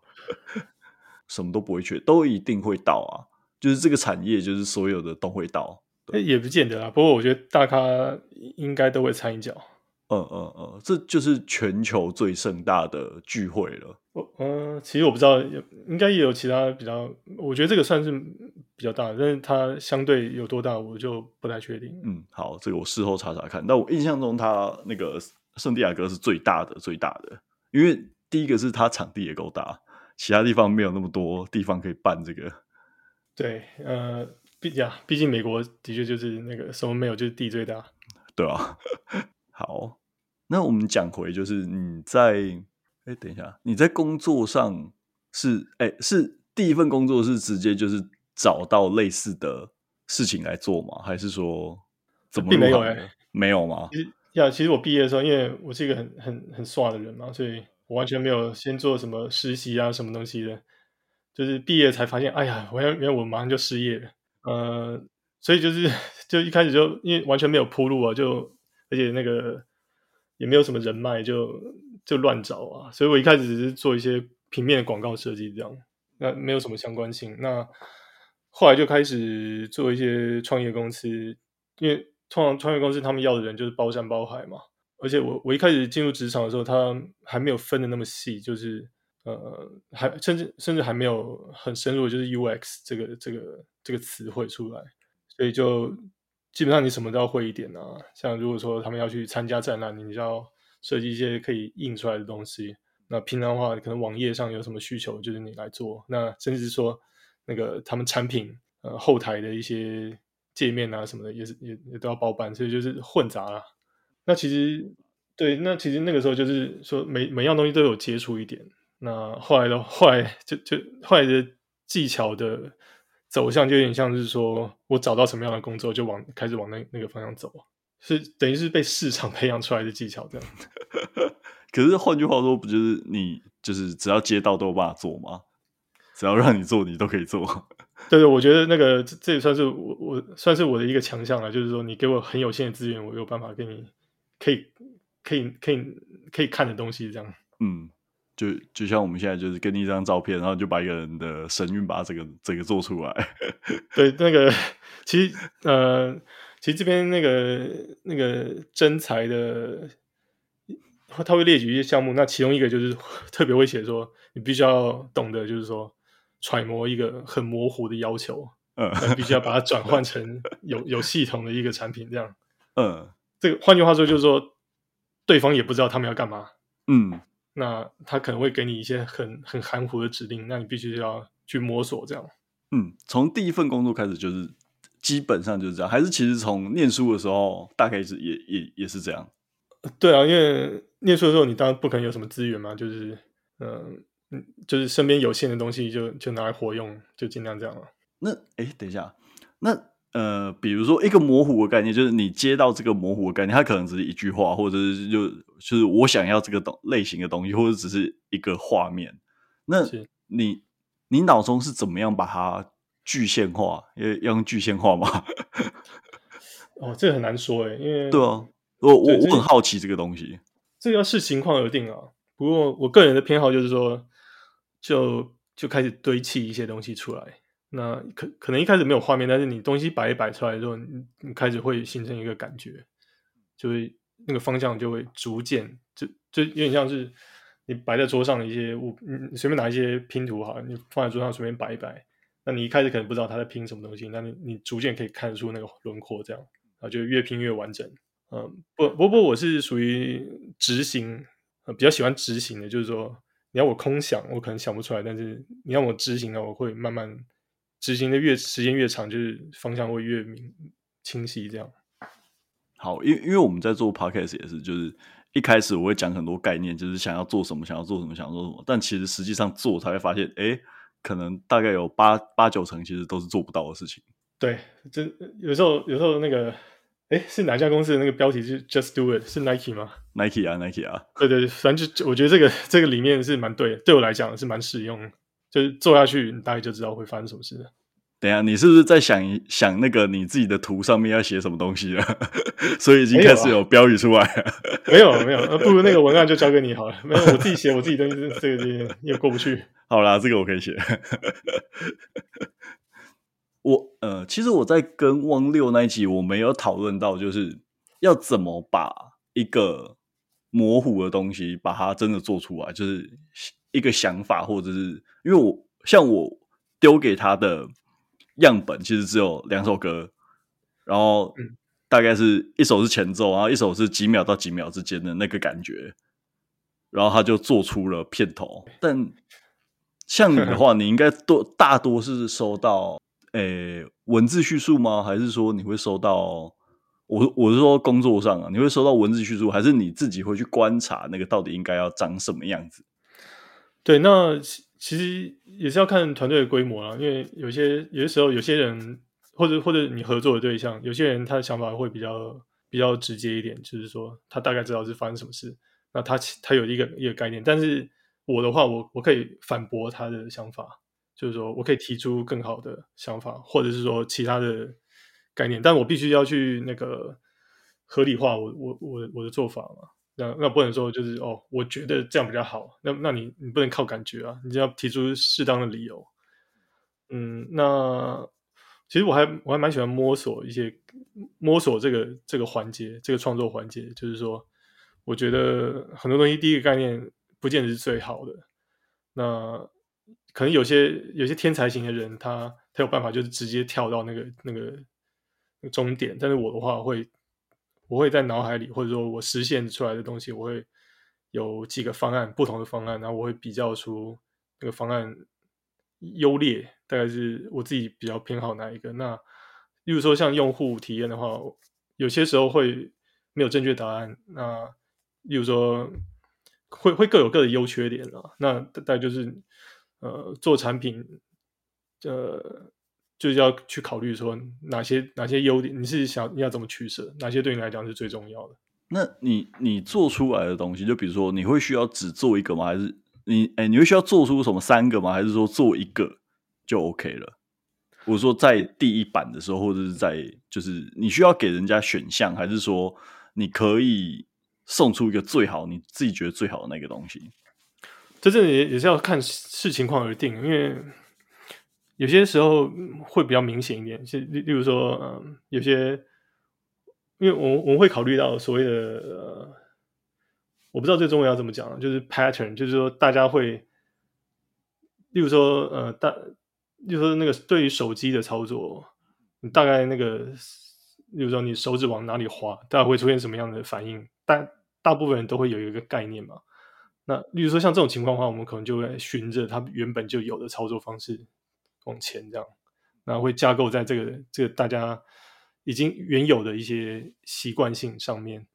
什么都不会缺，都一定会到啊！就是这个产业，就是所有的都会到，也不见得啊。不过我觉得大咖应该都会掺一脚。嗯嗯嗯，这就是全球最盛大的聚会了。我嗯，其实我不知道，应该也有其他比较。我觉得这个算是比较大，但是它相对有多大，我就不太确定。嗯，好，这个我事后查查看。但我印象中，它那个圣地亚哥是最大的，最大的。因为第一个是它场地也够大，其他地方没有那么多地方可以办这个。对，呃，毕竟毕竟美国的确就是那个什么没有，就是地最大。对啊。好，那我们讲回，就是你在哎，等一下，你在工作上是哎，是第一份工作是直接就是找到类似的事情来做吗？还是说怎么？并没有哎，没有吗？其实呀，其实我毕业的时候，因为我是一个很很很帅的人嘛，所以我完全没有先做什么实习啊，什么东西的，就是毕业才发现，哎呀，我要原来我马上就失业了，呃，所以就是就一开始就因为完全没有铺路啊，就。而且那个也没有什么人脉，就就乱找啊。所以我一开始只是做一些平面的广告设计，这样，那没有什么相关性。那后来就开始做一些创业公司，因为创创业公司他们要的人就是包山包海嘛。而且我我一开始进入职场的时候，他还没有分的那么细，就是呃，还甚至甚至还没有很深入，就是 UX 这个这个这个词汇出来，所以就。基本上你什么都要会一点啊，像如果说他们要去参加展览，你就要设计一些可以印出来的东西。那平常的话，可能网页上有什么需求，就是你来做。那甚至说那个他们产品呃后台的一些界面啊什么的，也是也也都要包办，所以就是混杂了。那其实对，那其实那个时候就是说每每样东西都有接触一点。那后来的后来就就后来的技巧的。走向就有点像是说，我找到什么样的工作，就往开始往那那个方向走，是等于是被市场培养出来的技巧这样。可是换句话说，不就是你就是只要接到都有办法做吗？只要让你做，你都可以做。对对，我觉得那个这也算是我我算是我的一个强项了，就是说你给我很有限的资源，我有办法给你可以可以可以可以看的东西这样。嗯。就就像我们现在就是给你一张照片，然后就把一个人的神韵把这个这个做出来。对，那个其实呃，其实这边那个那个真才的，他会列举一些项目，那其中一个就是 特别会写说，你必须要懂得就是说揣摩一个很模糊的要求，嗯，必须要把它转换 成有有系统的一个产品，这样，嗯，这个换句话说就是说，对方也不知道他们要干嘛，嗯，那他可能会给你一些很很含糊的指令，那你必须要去摸索这样，嗯，从第一份工作开始就是基本上就是这样，还是其实从念书的时候大概是也也也是这样，对啊，因为念书的时候你当然不可能有什么资源嘛，就是嗯嗯，就是身边有限的东西就就拿来活用，就尽量这样了。那哎，等一下，那呃，比如说一个模糊的概念，就是你接到这个模糊的概念，它可能只是一句话，或者是就就是我想要这个东类型的东西，或者只是一个画面。那你你脑中是怎么样把它具现化？要用具现化吗？哦，这个很难说诶，因为对啊，我我我很好奇这个东西。这个要视情况而定啊。不过我个人的偏好就是说，就就开始堆砌一些东西出来。那可可能一开始没有画面，但是你东西摆一摆出来之后，你你开始会形成一个感觉，就会那个方向就会逐渐就就有点像是你摆在桌上的一些物，你随便拿一些拼图好，你放在桌上随便摆一摆，那你一开始可能不知道他在拼什么东西，那你你逐渐可以看出那个轮廓，这样啊就越拼越完整。嗯，不不不，我是属于执行，呃，比较喜欢执行的，就是说你要我空想，我可能想不出来，但是你要我执行呢，我会慢慢。执行的越时间越长，就是方向会越明清晰。这样好，因为因为我们在做 podcast 也是，就是一开始我会讲很多概念，就是想要做什么，想要做什么，想要做什么。但其实实际上做才会发现，哎，可能大概有八八九成其实都是做不到的事情。对，就有时候有时候那个，哎，是哪家公司的那个标题是 Just Do It，是 Nike 吗？Nike 啊，Nike 啊。对对对，反正就我觉得这个这个理念是蛮对的，对我来讲是蛮实用的。就是做下去，你大概就知道会发生什么事了。等一下，你是不是在想想那个你自己的图上面要写什么东西了？所以已经开始有标语出来了。没有、啊、没有，那，不如那个文案就交给你好了。没有，我自己写我自己东西，这个也也过不去。好啦，这个我可以写。我呃，其实我在跟汪六那一集，我没有讨论到，就是要怎么把一个模糊的东西，把它真的做出来，就是。一个想法，或者是因为我像我丢给他的样本，其实只有两首歌，然后大概是一首是前奏，然后一首是几秒到几秒之间的那个感觉，然后他就做出了片头。但像你的话，你应该多大多是收到诶文字叙述吗？还是说你会收到我我是说工作上啊，你会收到文字叙述，还是你自己会去观察那个到底应该要长什么样子？对，那其实也是要看团队的规模啦，因为有些有些时候，有些人或者或者你合作的对象，有些人他的想法会比较比较直接一点，就是说他大概知道是发生什么事，那他他有一个一个概念。但是我的话，我我可以反驳他的想法，就是说我可以提出更好的想法，或者是说其他的概念，但我必须要去那个合理化我我我我的做法嘛。那那不能说就是哦，我觉得这样比较好。那那你你不能靠感觉啊，你就要提出适当的理由。嗯，那其实我还我还蛮喜欢摸索一些摸索这个这个环节，这个创作环节，就是说，我觉得很多东西第一个概念不见得是最好的。那可能有些有些天才型的人，他他有办法就是直接跳到那个那个终点，但是我的话会。我会在脑海里，或者说我实现出来的东西，我会有几个方案，不同的方案，然后我会比较出那个方案优劣，大概是我自己比较偏好哪一个。那例如说像用户体验的话，有些时候会没有正确答案。那例如说会会各有各的优缺点了。那大概就是呃做产品，呃。就是要去考虑说哪些哪些优点，你是想你要怎么取舍，哪些对你来讲是最重要的？那你你做出来的东西，就比如说你会需要只做一个吗？还是你哎，你会需要做出什么三个吗？还是说做一个就 OK 了？我说在第一版的时候，或者是在就是你需要给人家选项，还是说你可以送出一个最好你自己觉得最好的那个东西？这这也也是要看视情况而定，因为。有些时候会比较明显一点，是例例如说，嗯，有些，因为我我们会考虑到所谓的，呃，我不知道这中文要怎么讲，就是 pattern，就是说大家会，例如说，呃，大就是说那个对于手机的操作，你大概那个，比如说你手指往哪里滑，大概会出现什么样的反应？但大部分人都会有一个概念嘛。那例如说像这种情况的话，我们可能就会循着它原本就有的操作方式往前这样，然后会架构在这个这个大家已经原有的一些习惯性上面。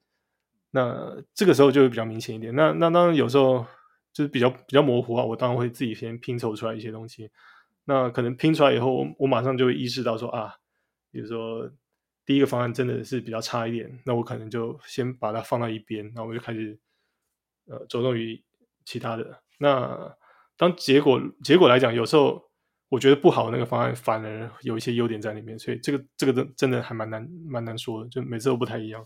那这个时候就会比较明显一点。那那当然有时候就是比较比较模糊啊，我当然会自己先拼凑出来一些东西。那可能拼出来以后，我我马上就会意识到说啊，比如说第一个方案真的是比较差一点，那我可能就先把它放到一边，然后我就开始呃着重于其他的。那当结果结果来讲，有时候我觉得不好的那个方案反而有一些优点在里面，所以这个这个真真的还蛮难蛮难说的，就每次都不太一样。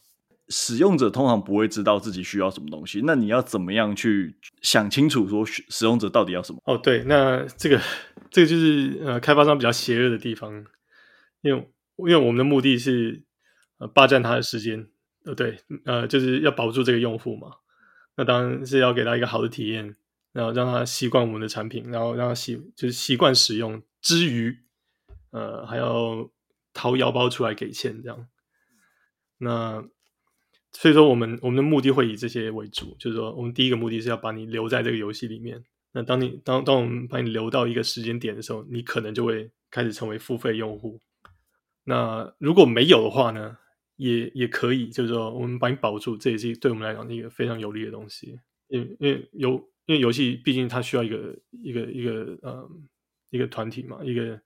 使用者通常不会知道自己需要什么东西，那你要怎么样去想清楚说使用者到底要什么？哦，对，那这个这个就是呃开发商比较邪恶的地方，因为因为我们的目的是呃霸占他的时间，呃对，呃就是要保住这个用户嘛，那当然是要给他一个好的体验，然后让他习惯我们的产品，然后让他习就是习惯使用之余，呃还要掏腰包出来给钱这样，那。所以说，我们我们的目的会以这些为主，就是说，我们第一个目的是要把你留在这个游戏里面。那当你当当我们把你留到一个时间点的时候，你可能就会开始成为付费用户。那如果没有的话呢，也也可以，就是说，我们把你保住，这也是对我们来讲一个非常有利的东西。因因为有因为游戏毕竟它需要一个一个一个呃一个团体嘛，一个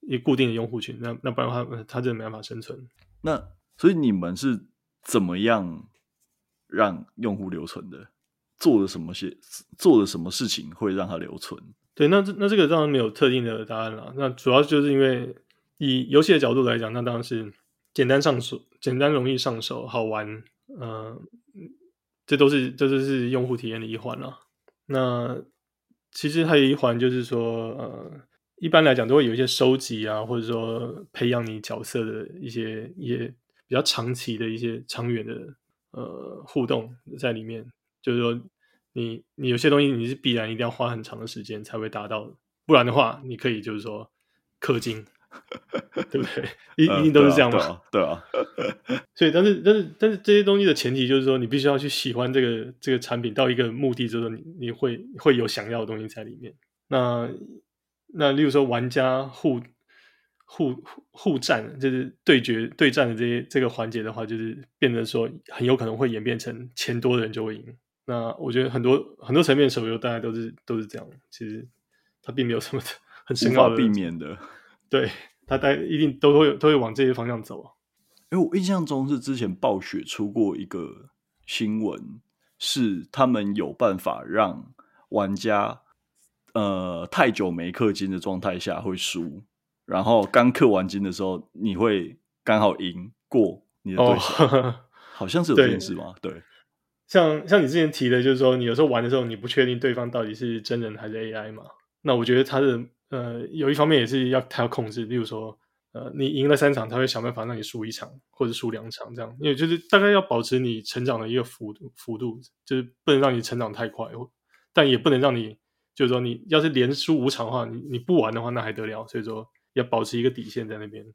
一个固定的用户群。那那不然的话，它真的没办法生存。那所以你们是。怎么样让用户留存的？做了什么些做了什么事情会让它留存？对，那这那这个当然没有特定的答案了。那主要就是因为以游戏的角度来讲，那当然是简单上手、简单容易上手、好玩。嗯、呃，这都是这都是用户体验的一环了。那其实还有一环就是说，呃，一般来讲都会有一些收集啊，或者说培养你角色的一些一些。比较长期的一些长远的呃互动在里面，就是说你你有些东西你是必然一定要花很长的时间才会达到，不然的话你可以就是说氪金，对不对？一一定都是这样嘛，对啊。对啊，所以但是但是但是这些东西的前提就是说你必须要去喜欢这个这个产品到一个目的，就是说你你会会有想要的东西在里面。那那例如说玩家互。互互互战就是对决对战的这些这个环节的话，就是变得说很有可能会演变成钱多的人就会赢。那我觉得很多很多层面手游大家都是都是这样，其实它并没有什么很深奥的避免的。对，它大家一定都会都会往这些方向走。因为我印象中是之前暴雪出过一个新闻，是他们有办法让玩家呃太久没氪金的状态下会输。然后刚氪完金的时候，你会刚好赢过你的对手，哦、好像是有这件事吗？对，对像像你之前提的，就是说你有时候玩的时候，你不确定对方到底是真人还是 AI 嘛？那我觉得他的呃，有一方面也是要他要控制，例如说呃，你赢了三场，他会想办法让你输一场或者输两场这样，因为就是大概要保持你成长的一个幅度幅度，就是不能让你成长太快，但也不能让你就是说你要是连输五场的话，你你不玩的话那还得了？所以说。要保持一个底线在那边，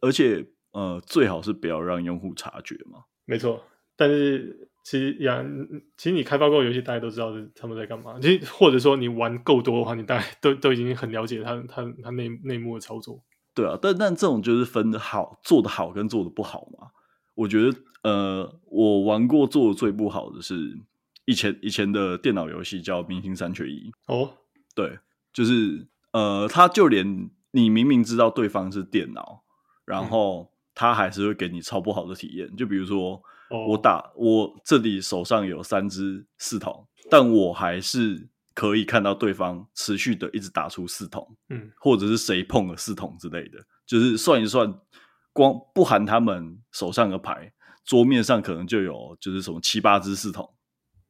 而且呃，最好是不要让用户察觉嘛。没错，但是其实呀，其实你开发过游戏，大家都知道他们在干嘛。其实或者说你玩够多的话，你大概都都已经很了解他他他内内幕的操作。对啊，但但这种就是分的好，做的好跟做的不好嘛。我觉得呃，我玩过做的最不好的是以前以前的电脑游戏叫《明星三缺一》哦，对，就是呃，他就连。你明明知道对方是电脑，然后他还是会给你超不好的体验。就比如说，我打我这里手上有三只四筒，但我还是可以看到对方持续的一直打出四筒，嗯，或者是谁碰了四筒之类的。就是算一算，光不含他们手上的牌，桌面上可能就有就是什么七八只四筒，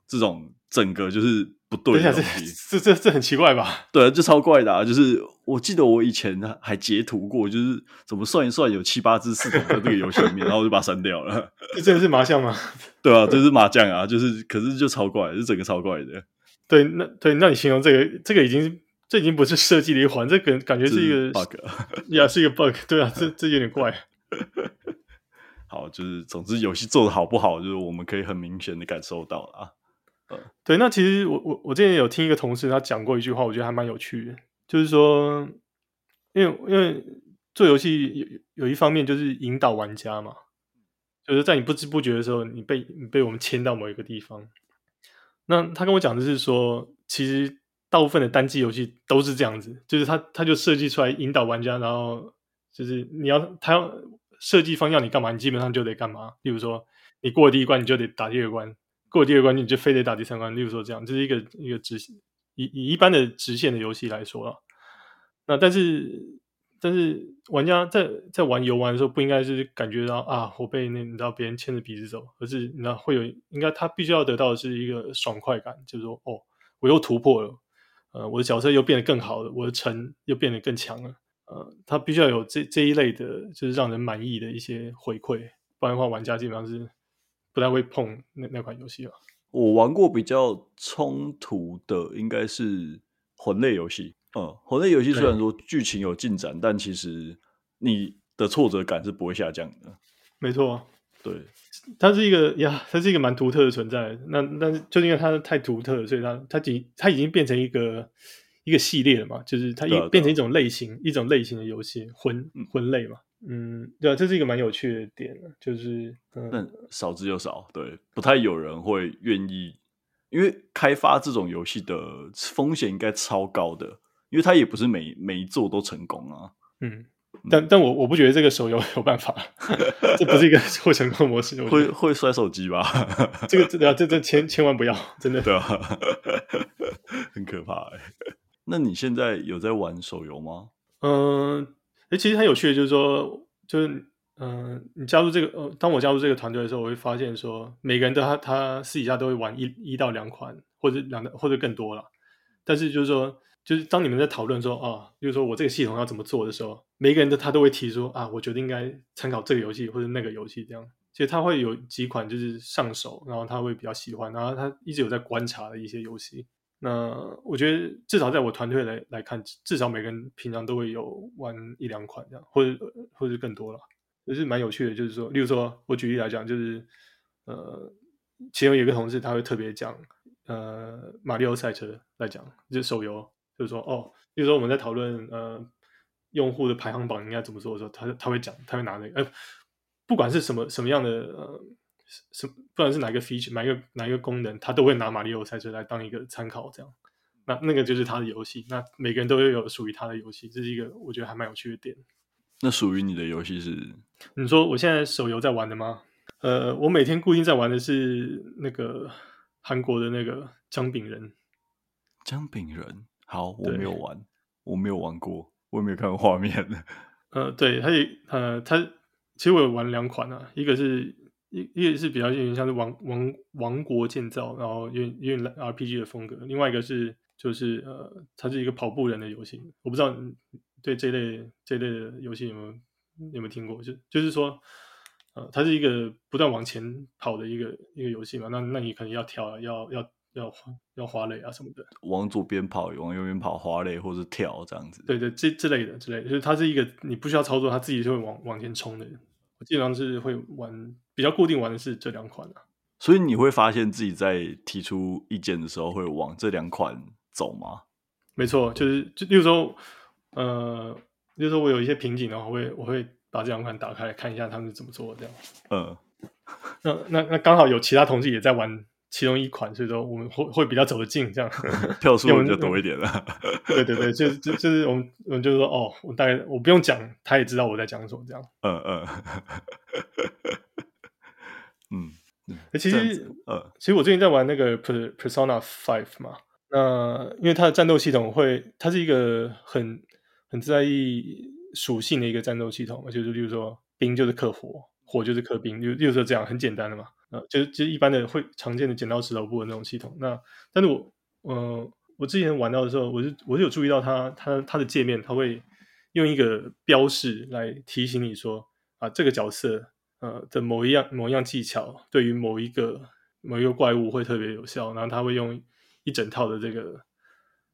这种整个就是。不对的东西，这这这很奇怪吧？对，就超怪的啊！就是我记得我以前还截图过，就是怎么算一算有七八只四筒在这个游戏里面，然后我就把它删掉了。这真的是麻将吗？对啊，这是麻将啊！就是，可是就超怪，是整个超怪的。对，那对，那你形容这个，这个已经这已经不是设计的一环，这感感觉是一个 bug，呀，是一个 bug。对啊，这这有点怪。好，就是总之游戏做的好不好，就是我们可以很明显的感受到啊。呃，对，那其实我我我之前有听一个同事他讲过一句话，我觉得还蛮有趣的，就是说，因为因为做游戏有有一方面就是引导玩家嘛，就是在你不知不觉的时候，你被你被我们牵到某一个地方。那他跟我讲的是说，其实大部分的单机游戏都是这样子，就是他他就设计出来引导玩家，然后就是你要他要设计方要你干嘛，你基本上就得干嘛。例如说，你过了第一关，你就得打第二关。过第二关你就非得打第三关，例如说这样，这是一个一个直以以一般的直线的游戏来说啊，那但是但是玩家在在玩游玩的时候，不应该是感觉到啊，我被那你知道别人牵着鼻子走，而是你知道会有应该他必须要得到的是一个爽快感，就是说哦，我又突破了，呃，我的角色又变得更好了，我的城又变得更强了，呃，他必须要有这这一类的，就是让人满意的一些回馈，不然的话，玩家基本上是。不太会碰那那款游戏了。我玩过比较冲突的，应该是魂类游戏。嗯，魂类游戏虽然说剧情有进展，但其实你的挫折感是不会下降的。没错，对，它是一个呀，它是一个蛮独特的存在。那但是就因为它太独特了，所以它它已它已经变成一个一个系列了嘛，就是它一变成一种类型，一种类型的游戏，魂魂类嘛。嗯，对啊，这是一个蛮有趣的点，就是，嗯，但少之又少，对，不太有人会愿意，因为开发这种游戏的风险应该超高的，因为它也不是每每一座都成功啊。嗯，但但我我不觉得这个手游 有办法，这不是一个 会成功的模式，会会摔手机吧？这个这个这这千千万不要，真的，对啊，很可怕哎。那你现在有在玩手游吗？嗯。诶，其实很有趣的，就是说，就是，嗯、你加入这个，呃，当我加入这个团队的时候，我会发现说，每个人都他他私底下都会玩一一到两款，或者两或者更多了。但是就是说，就是当你们在讨论说，啊，就是说我这个系统要怎么做的时候，每个人都他都会提出，啊，我觉得应该参考这个游戏或者那个游戏这样。其实他会有几款就是上手，然后他会比较喜欢，然后他一直有在观察的一些游戏。那我觉得至少在我团队来来看，至少每个人平常都会有玩一两款这样，或者或者更多了，就是蛮有趣的。就是说，例如说我举例来讲，就是呃，其中有一个同事他会特别讲呃马里奥赛车来讲，就是手游，就是说哦，例如说我们在讨论呃用户的排行榜应该怎么做的时候，他他会讲，他会拿那个，呃，不管是什么什么样的呃。是，不管是哪个 feature，哪一个哪一个功能，他都会拿马里奥赛车来当一个参考，这样，那那个就是他的游戏。那每个人都会有属于他的游戏，这是一个我觉得还蛮有趣的点。那属于你的游戏是？你说我现在手游在玩的吗？呃，我每天固定在玩的是那个韩国的那个姜饼人。姜饼人，好，我没有玩，我没有玩过，我也没有看过画面。呃，对，他也，呃，他其实我有玩两款啊，一个是。一一个是比较有点像是王王王国建造，然后有点有点 RPG 的风格。另外一个是就是呃，它是一个跑步人的游戏。我不知道你对这类这类的游戏有没有有没有听过？就就是说，呃，它是一个不断往前跑的一个一个游戏嘛。那那你可能要跳啊，要要要要滑垒啊什么的。往左边跑，往右边跑，滑垒或者跳这样子。对对，这之类的之类的，就是它是一个你不需要操作，它自己就会往往前冲的。我基本上是会玩比较固定玩的是这两款啊，所以你会发现自己在提出意见的时候会往这两款走吗？没错，就是就例如说，呃，例如说我有一些瓶颈的话，我会我会把这两款打开来看一下他们是怎么做的这样。嗯，那那那刚好有其他同事也在玩。其中一款，所以说我们会会比较走得近，这样 跳数就多一点了。对对对，就就就是我们我们就是说，哦，我大概我不用讲，他也知道我在讲什么，这样。嗯嗯嗯 嗯。其实，呃，其实我最近在玩那个 Persona Five 嘛，那因为它的战斗系统会，它是一个很很在意属性的一个战斗系统，就是例如说冰就是克火，火就是克冰，就例如说这样很简单的嘛。呃，就是就是一般的会常见的剪刀石头布的那种系统。那但是我，呃，我之前玩到的时候，我就我就有注意到它它它的界面，它会用一个标示来提醒你说啊，这个角色呃的某一样某一样技巧对于某一个某一个怪物会特别有效。然后它会用一整套的这个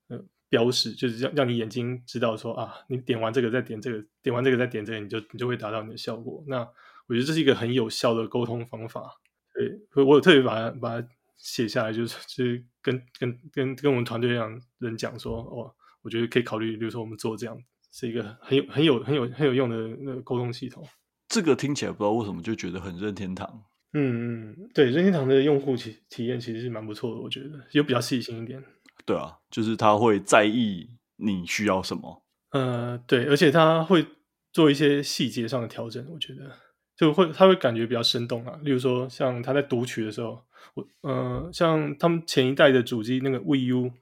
呃标识，就是让让你眼睛知道说啊，你点完这个再点这个，点完这个再点这个，你就你就会达到你的效果。那我觉得这是一个很有效的沟通方法。对，我有特别把它把它写下来，就是就是跟跟跟跟我们团队这样人讲说，哦，我觉得可以考虑，比如说我们做这样，是一个很有很有很有很有用的那个沟通系统。这个听起来不知道为什么就觉得很任天堂。嗯嗯，对，任天堂的用户体体验其实是蛮不错的，我觉得又比较细心一点。对啊，就是他会在意你需要什么。呃，对，而且他会做一些细节上的调整，我觉得就会他会感觉比较生动啊。例如说，像他在读取的时候，我呃，像他们前一代的主机那个 Wii U，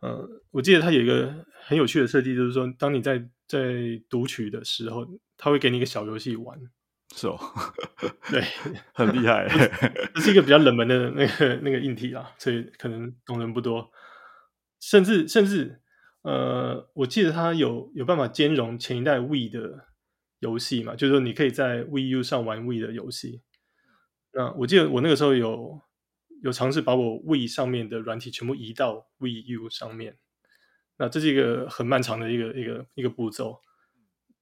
呃，我记得他有一个很有趣的设计，就是说，当你在在读取的时候，他会给你一个小游戏玩。是哦，对，很厉害。这是一个比较冷门的那个那个硬体啊，所以可能懂人不多。甚至甚至，呃，我记得它有有办法兼容前一代 Wii 的游戏嘛，就是说你可以在 w i U 上玩 w i 的游戏。那我记得我那个时候有有尝试把我 w i 上面的软体全部移到 w i U 上面。那这是一个很漫长的一个一个一个步骤。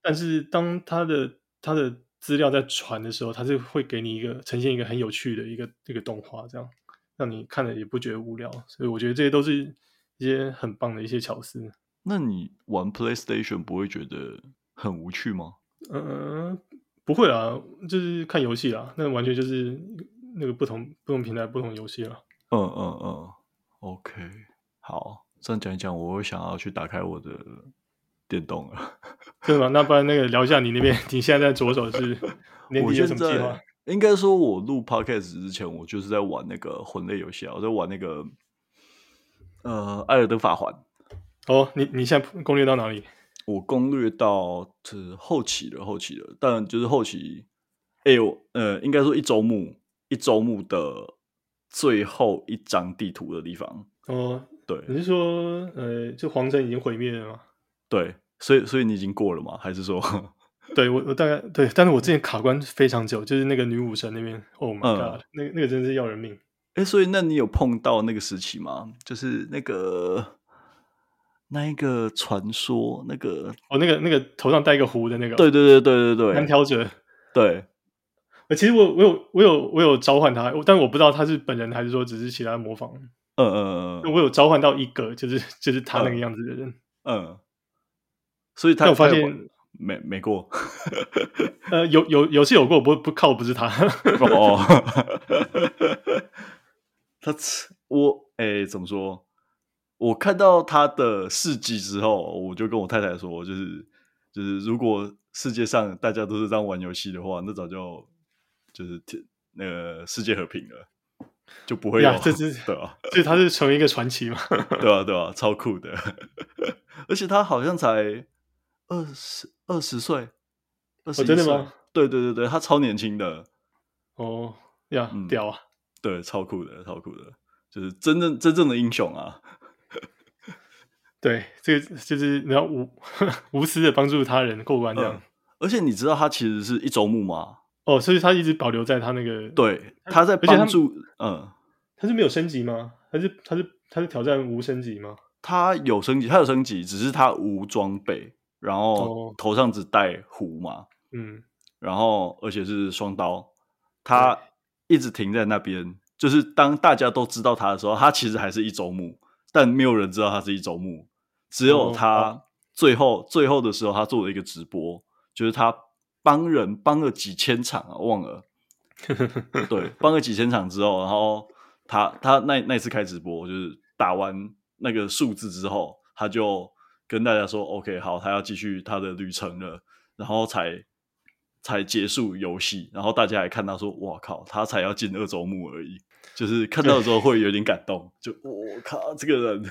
但是当它的它的资料在传的时候，它是会给你一个呈现一个很有趣的一个一个动画，这样让你看了也不觉得无聊。所以我觉得这些都是一些很棒的一些巧思。那你玩 PlayStation 不会觉得很无趣吗？嗯、呃，不会啦，就是看游戏啦。那完全就是那个不同不同平台不同游戏了。嗯嗯嗯，OK，好，这样讲一讲，我想要去打开我的。电动了，对吗？那不然那个聊一下你那边，你现在在着手是 年底有什么计划？应该说，我录 Podcast 之前，我就是在玩那个魂类游戏啊，我在玩那个呃《艾尔登法环》。哦，你你现在攻略到哪里？我攻略到是后期了，后期了，但就是后期，哎呦，呃，应该说一周目，一周目的最后一张地图的地方。哦，对，你是说，呃，就皇城已经毁灭了吗？对，所以所以你已经过了吗？还是说，对我我大概对，但是我之前卡关非常久，就是那个女武神那边，Oh my god，、嗯、那个那个真是要人命。哎，所以那你有碰到那个时期吗？就是那个那一个传说，那个哦，那个那个头上戴一个壶的那个，对对对对对对，单挑者，对。其实我我有我有我有召唤他，但我不知道他是本人还是说只是其他模仿。嗯嗯嗯，我有召唤到一个，就是就是他那个样子的人，嗯。嗯所以他，我发现没没过，呃，有有有是有过，不不靠不是他哦，他我哎、欸、怎么说？我看到他的事迹之后，我就跟我太太说，就是就是如果世界上大家都是这样玩游戏的话，那早就就是那个世界和平了，就不会有这是对啊，所以他是成为一个传奇嘛，对啊对啊，超酷的，而且他好像才。二十二十岁，二十岁，真的吗？对对对对，他超年轻的。哦呀，嗯、屌啊！对，超酷的，超酷的，就是真正真正的英雄啊！对，这个就是你要无 无私的帮助他人过关这样、嗯。而且你知道他其实是一周目吗？哦，所以他一直保留在他那个。对，他在帮助。嗯，他是没有升级吗？还是他是他是挑战无升级吗？他有升级，他有升级，只是他无装备。然后头上只戴壶嘛，嗯，然后而且是双刀，他一直停在那边，就是当大家都知道他的时候，他其实还是一周目，但没有人知道他是一周目，只有他最后、哦、最后的时候，他做了一个直播，就是他帮人帮了几千场啊，忘了，对，帮了几千场之后，然后他他那那次开直播，就是打完那个数字之后，他就。跟大家说，OK，好，他要继续他的旅程了，然后才才结束游戏，然后大家还看到说，哇靠，他才要进二周目而已，就是看到的时候会有点感动，就我靠，这个人。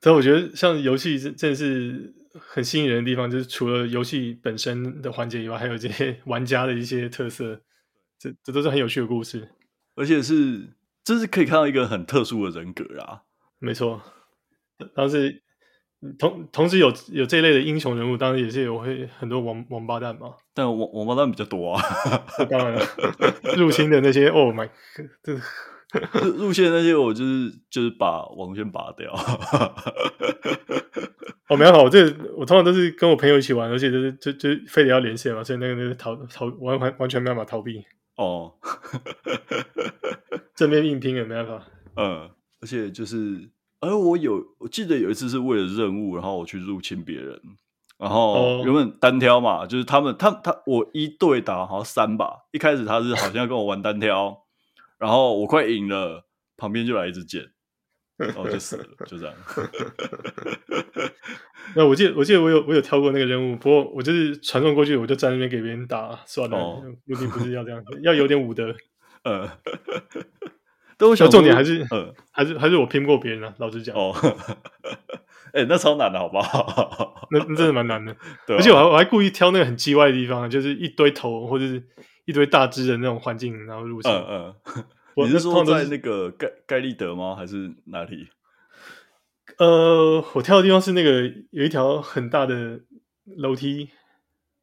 所以我觉得像游戏真真的是很吸引人的地方，就是除了游戏本身的环节以外，还有这些 玩家的一些特色，这这都是很有趣的故事，而且是这是可以看到一个很特殊的人格啊，没错，当时。同同时有有这一类的英雄人物，当然也是有会很多王王八蛋嘛。但王王八蛋比较多啊，当然了，入侵的那些，Oh my God，这路路线那些我就是就是把网线拔掉。哦，没有好，我这我通常都是跟我朋友一起玩，而且就是就就非得要连线嘛，所以那个那个逃逃完完完全没办法逃避。哦，正面硬拼也没办法。嗯，而且就是，而我有我记得有一次是为了任务，然后我去入侵别人，然后原本单挑嘛，就是他们他他我一对打好像三把，一开始他是好像要跟我玩单挑，然后我快赢了，旁边就来一支箭。然后就死了，就这样。那我记得，我记得我有我有挑过那个任务，不过我就是传送过去，我就在那边给别人打算了。目的、哦、不是要这样，要有点武德。呃，但我想重点还是，呃，还是还是我拼不过别人啊。老实讲，哦，哎、欸，那超难的，好不好？那那真的蛮难的。而且我还我还故意挑那个很机歪的地方，就是一堆头或者是一堆大只的那种环境，然后入场。嗯嗯。你是说在那个盖盖利德吗？还是哪里？呃，我跳的地方是那个有一条很大的楼梯，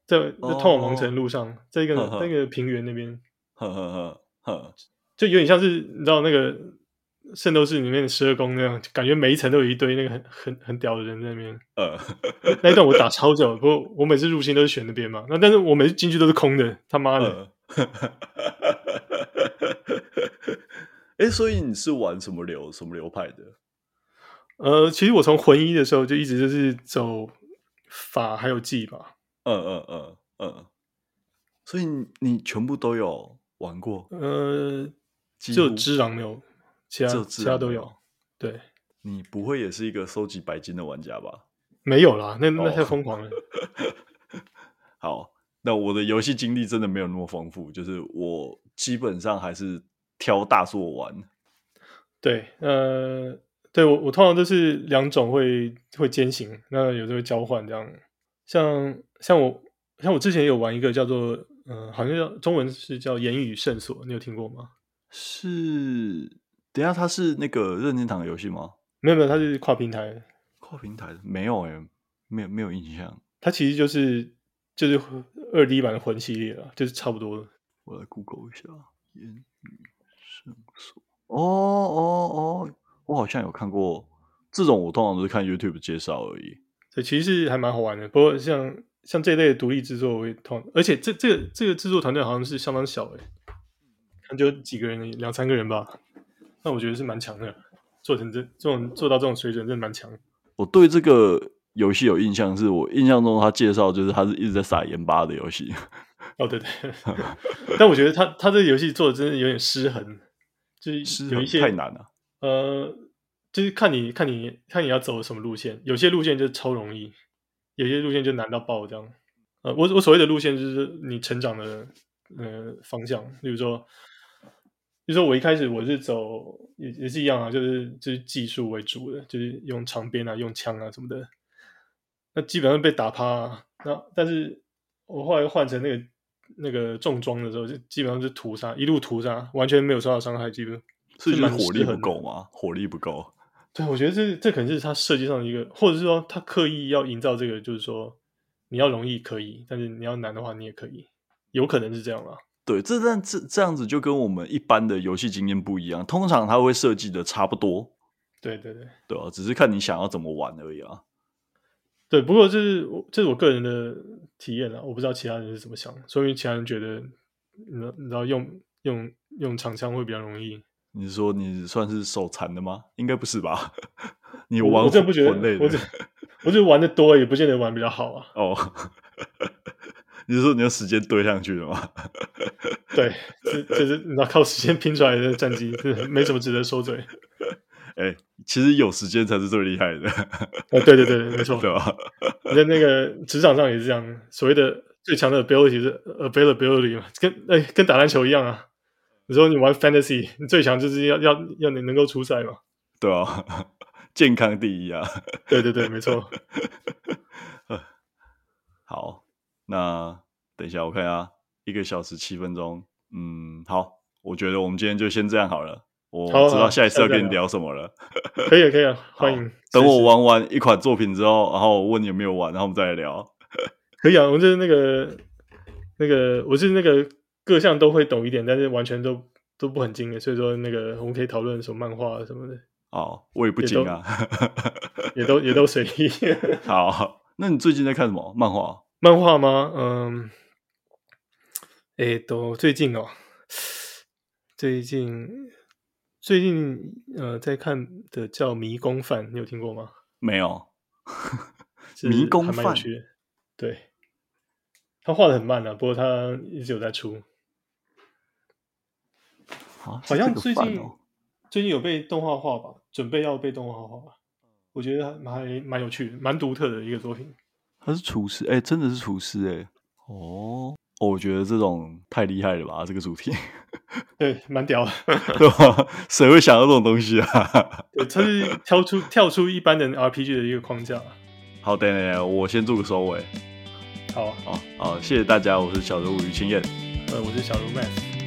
在通往王城路上，在一个那个平原那边。呵呵呵呵，就有点像是你知道那个圣斗士里面的十二宫那样，感觉每一层都有一堆那个很很很屌的人在那边。呃，那一段我打超久，不过我每次入侵都是选那边嘛。那但是我每次进去都是空的，他妈的。哎、欸，所以你是玩什么流什么流派的？呃，其实我从魂一的时候就一直就是走法还有技吧。嗯嗯嗯嗯。所以你全部都有玩过？呃，只有只狼没有，其他其他都有。对，你不会也是一个收集白金的玩家吧？没有啦，那那太疯狂了。哦、好，那我的游戏经历真的没有那么丰富，就是我基本上还是。挑大作玩，对，呃，对我我通常都是两种会会兼行，那有时候会交换这样。像像我像我之前有玩一个叫做，嗯、呃，好像叫中文是叫言语圣所，你有听过吗？是，等一下它是那个任天堂的游戏吗？没有没有，它是跨平台，跨平台的没有哎、欸，没有没有印象。它其实就是就是二 D 版的魂系列了，就是差不多。我来 Google 一下言语。哦哦哦，我好像有看过这种，我通常都是看 YouTube 介绍而已。对，其实还蛮好玩的。不过像像这一类的独立制作，我会通，而且这这个这个制作团队好像是相当小诶，可能就几个人，两三个人吧。那我觉得是蛮强的，做成这这种做到这种水准，真的蛮强。我对这个游戏有印象，是我印象中他介绍就是他是一直在撒盐巴的游戏。哦，对对，但我觉得他他这个游戏做的真的有点失衡。就是有一些太难了，呃，就是看你看你看你要走什么路线，有些路线就超容易，有些路线就难到爆这样。呃，我我所谓的路线就是你成长的呃方向，例如说，比如说我一开始我是走也也是一样啊，就是就是技术为主的，就是用长鞭啊，用枪啊什么的，那基本上被打趴啊。那但是我后来换成那个。那个重装的时候，就基本上是屠杀，一路屠杀，完全没有受到伤害，基本是蛮火力不够吗？火力不够。对，我觉得这这可能是他设计上的一个，或者是说他刻意要营造这个，就是说你要容易可以，但是你要难的话，你也可以，有可能是这样吧。对，这这这这样子就跟我们一般的游戏经验不一样，通常他会设计的差不多。对对对，对啊，只是看你想要怎么玩而已啊。对，不过这是我这是我个人的体验啊，我不知道其他人是怎么想，说明其他人觉得，你你知道用用用长枪会比较容易。你是说你算是手残的吗？应该不是吧？你玩我，我真不觉得，我这我就玩的多，也不见得玩比较好啊。哦，你是说你要时间堆上去的吗？对，这这是你要靠时间拼出来的战绩，是没什么值得说嘴。哎、欸，其实有时间才是最厉害的。呃，对对对，没错，对吧？你在那个职场上也是这样，所谓的最强的 ability 是 availability 嘛，跟哎、欸、跟打篮球一样啊。你说你玩 fantasy，你最强就是要要要你能够出赛嘛？对啊，健康第一啊。对对对，没错。好，那等一下我看一下，一个小时七分钟。嗯，好，我觉得我们今天就先这样好了。我知道下一次要跟你聊什么了。可以，可以啊，欢迎。等我玩完一款作品之后，然后我问你有没有玩，然后我们再来聊。可以啊，我就是那个那个，我是那个各项都会懂一点，但是完全都都不很精的，所以说那个我们可以讨论什么漫画什么的。哦，我也不精啊，也都也都随意。好，那你最近在看什么漫画？漫画吗？嗯，诶，都最近哦，最近最近呃在看的叫《迷宫饭》，你有听过吗？没有。迷宫饭，对，他画的很慢啊，不过他一直有在出。啊、好像最近、哦、最近有被动画化吧，准备要被动画化吧。我觉得还蛮蛮有趣的，蛮独特的一个作品。他是厨师，哎、欸，真的是厨师、欸，哎，哦，我觉得这种太厉害了吧，这个主题。对，蛮屌的，对吧？谁会想到这种东西啊？对，他是跳出跳出一般的 RPG 的一个框架。好，等等，我先做个收尾。好，好，好，谢谢大家，我是小人物于清燕，呃，我是小人物 Max。